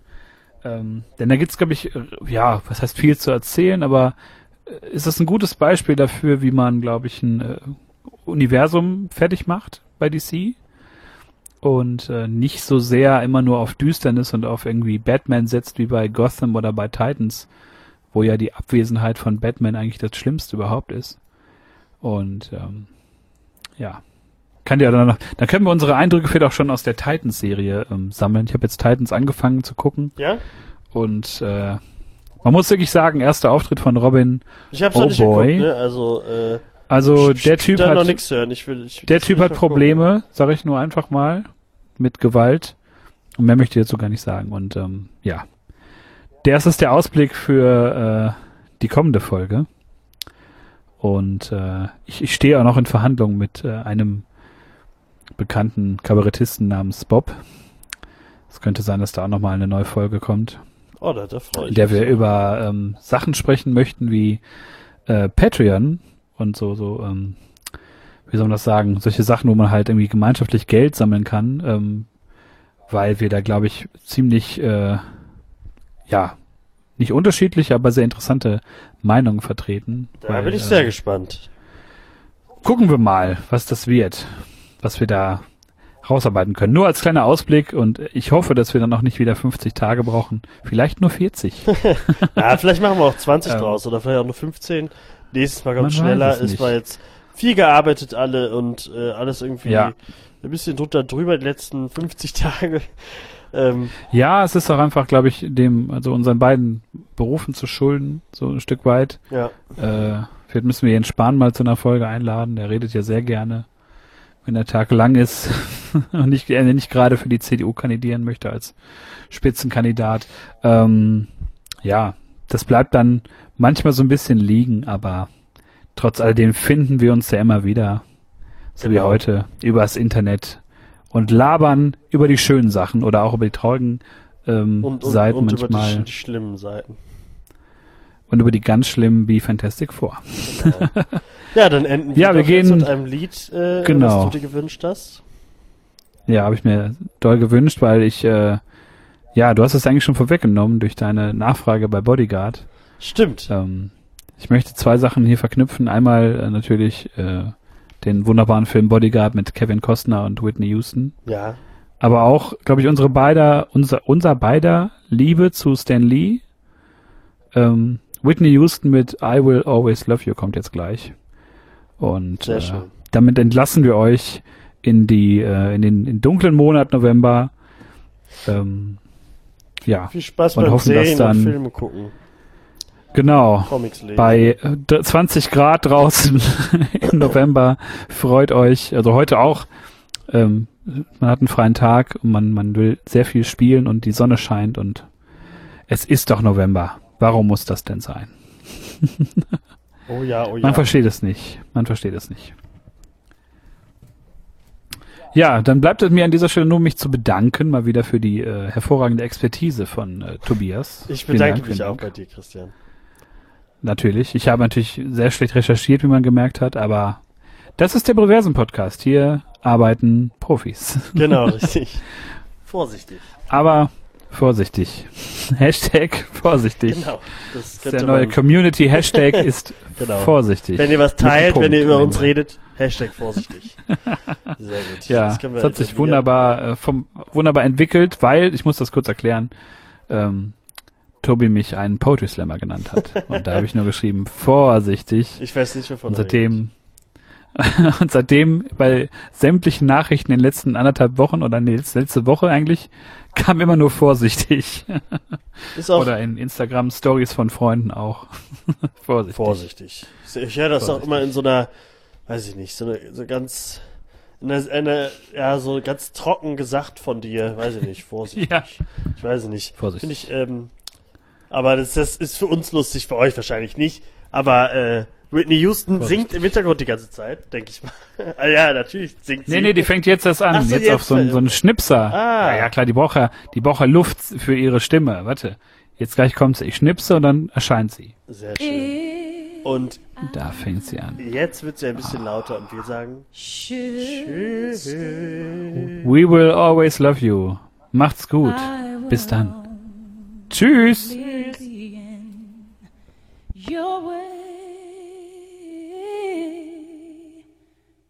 Ähm, denn da gibt's glaube ich, äh, ja, was heißt viel zu erzählen, aber äh, ist das ein gutes Beispiel dafür, wie man, glaube ich, ein äh, Universum fertig macht, bei DC und äh, nicht so sehr immer nur auf Düsternis und auf irgendwie Batman setzt wie bei Gotham oder bei Titans, wo ja die Abwesenheit von Batman eigentlich das Schlimmste überhaupt ist. Und ähm, ja, kann ja dann noch, dann können wir unsere Eindrücke vielleicht auch schon aus der Titans-Serie ähm, sammeln. Ich habe jetzt Titans angefangen zu gucken Ja? und äh, man muss wirklich sagen, erster Auftritt von Robin. Ich hab's Oh noch nicht boy. geguckt, ne? Also, äh, Also ich- der Typ da noch hat nichts hören. Ich will, ich, der Typ hat. Probleme, sage ich nur einfach mal, mit Gewalt. Und mehr möchte ich dazu gar nicht sagen. Und ähm, ja, das ist der Ausblick für äh, die kommende Folge. Und äh, ich, ich stehe auch noch in Verhandlungen mit äh, einem bekannten Kabarettisten namens Bob. Es könnte sein, dass da auch noch mal eine neue Folge kommt Oh, da, da freue ich in der wir über ähm, Sachen sprechen möchten wie äh, Patreon und so, so, ähm, wie soll man das sagen, solche Sachen, wo man halt irgendwie gemeinschaftlich Geld sammeln kann, ähm, weil wir da, glaube ich, ziemlich, äh, ja, nicht unterschiedliche, aber sehr interessante Meinungen vertreten. Da weil, bin ich äh, sehr gespannt. Gucken wir mal, was das wird, was wir da rausarbeiten können. Nur als kleiner Ausblick und ich hoffe, dass wir dann auch nicht wieder 50 Tage brauchen. Vielleicht nur 40. (laughs) Ja, vielleicht machen wir auch 20 Ähm, draus oder vielleicht auch nur 15. Nächstes Mal kommt schneller. Es nicht. war jetzt viel gearbeitet alle und äh, alles irgendwie Ja. ein bisschen drunter drüber die letzten 50 (laughs) Tage. Ähm, Ja, es ist auch einfach, glaube ich, dem, also unseren beiden Berufen zu schulden, so ein Stück weit. ja. Äh, vielleicht müssen wir Jens Spahn mal zu einer Folge einladen. Der redet ja sehr gerne, wenn der Tag lang ist (laughs) und nicht, er nicht gerade für die CDU kandidieren möchte als Spitzenkandidat. Ähm, ja, das bleibt dann manchmal so ein bisschen liegen, aber trotz alledem finden wir uns ja immer wieder, so wie Genau. heute, übers Internet und labern über die schönen Sachen oder auch über die traurigen ähm, Und, und, Seiten und über die, manchmal die schlimmen Seiten. Und über die ganz schlimmen wie Fantastic Four. Genau. ja, dann enden wir, Ja, wir gehen- mit einem Lied, äh, Genau. was du dir gewünscht hast. Ja, habe ich mir doll gewünscht, weil ich, äh, ja, du hast es eigentlich schon vorweggenommen durch deine Nachfrage bei Bodyguard. Stimmt. Ähm, ich möchte zwei Sachen hier verknüpfen. Einmal äh, natürlich äh, den wunderbaren Film Bodyguard mit Kevin Costner und Whitney Houston. Ja. Aber auch, glaube ich, unsere beider, unser, unser beider Liebe zu Stan Lee. Ähm, Whitney Houston mit I Will Always Love You kommt jetzt gleich. Und äh, damit entlassen wir euch in die, äh, in den in dunklen Monat November. Ähm, ja, Viel Spaß Und beim hoffen, dass Serien dann- und Filme gucken. genau. Comics lesen. Bei äh, d- 20 Grad draußen (laughs) im November freut euch, also heute auch. Ähm, man hat einen freien Tag und man, man will sehr viel spielen und die Sonne scheint und es ist doch November. Warum muss das denn sein? (laughs) oh ja, oh ja. Man versteht es nicht. Man versteht es nicht. Ja, dann bleibt es mir an dieser Stelle nur, mich zu bedanken, mal wieder für die äh, hervorragende Expertise von äh, Tobias. ich bedanke Dank, mich auch bei dir, Christian. Natürlich. Ich habe natürlich sehr schlecht recherchiert, wie man gemerkt hat, aber das ist der Proversen-Podcast. Hier arbeiten Profis. Genau, (laughs) richtig. Vorsichtig. Aber vorsichtig. (laughs) Hashtag vorsichtig. Genau. Das Der neue Community-Hashtag (laughs) ist Genau. vorsichtig. wenn ihr was teilt, wenn ihr über uns Ende. redet, Hashtag vorsichtig. (laughs) Sehr gut. Ja, Das es hat sich wunderbar, äh, vom, wunderbar entwickelt, weil, ich muss das kurz erklären, ähm, Tobi mich einen Poetry Slammer genannt hat. Und da habe ich nur geschrieben, vorsichtig. Ich weiß nicht, wovon Und seitdem, und seitdem bei sämtlichen Nachrichten in den letzten anderthalb Wochen oder nee, letzte Woche eigentlich, kam immer nur vorsichtig. Ist auch Oder in Instagram Stories von Freunden auch. (laughs) vorsichtig. vorsichtig. Ich höre das auch Vorsichtig. immer in so einer, weiß ich nicht, so eine, so ganz, eine, eine, ja, so ganz trocken gesagt von dir, weiß ich nicht, vorsichtig. (laughs) Ja. Ich weiß es nicht. Vorsichtig. Finde ich, ähm, aber das, das ist für uns lustig, für euch wahrscheinlich nicht. Aber äh, Whitney Houston Vorsichtig. singt im Hintergrund die ganze Zeit, denke ich mal. (laughs) ah, ja, natürlich singt sie. Nee, nee, die fängt jetzt erst an. So, jetzt, jetzt, auf so, einen- so einen Schnipser. Ah. Ja, ja, klar, die braucht ja, die braucht ja Luft für ihre Stimme. Warte. Jetzt gleich kommt sie. Ich schnipse und dann erscheint sie. Sehr schön. Und Da fängt sie an. jetzt wird sie ein bisschen lauter und wir sagen Tschüss. We will always love you. Macht's gut. Bis dann. Tschüss.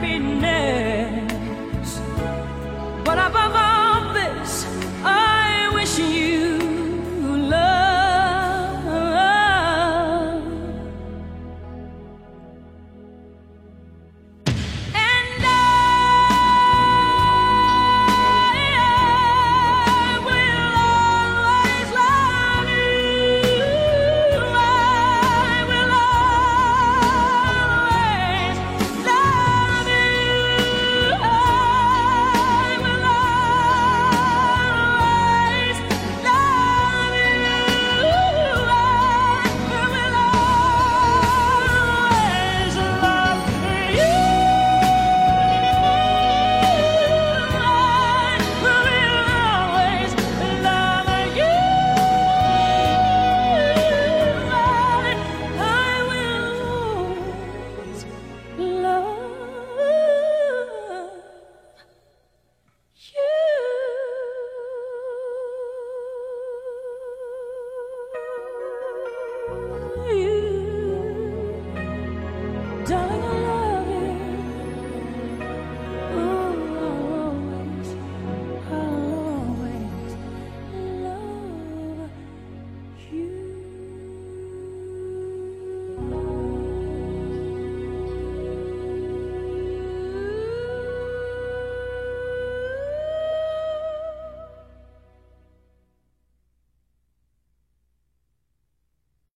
happiness.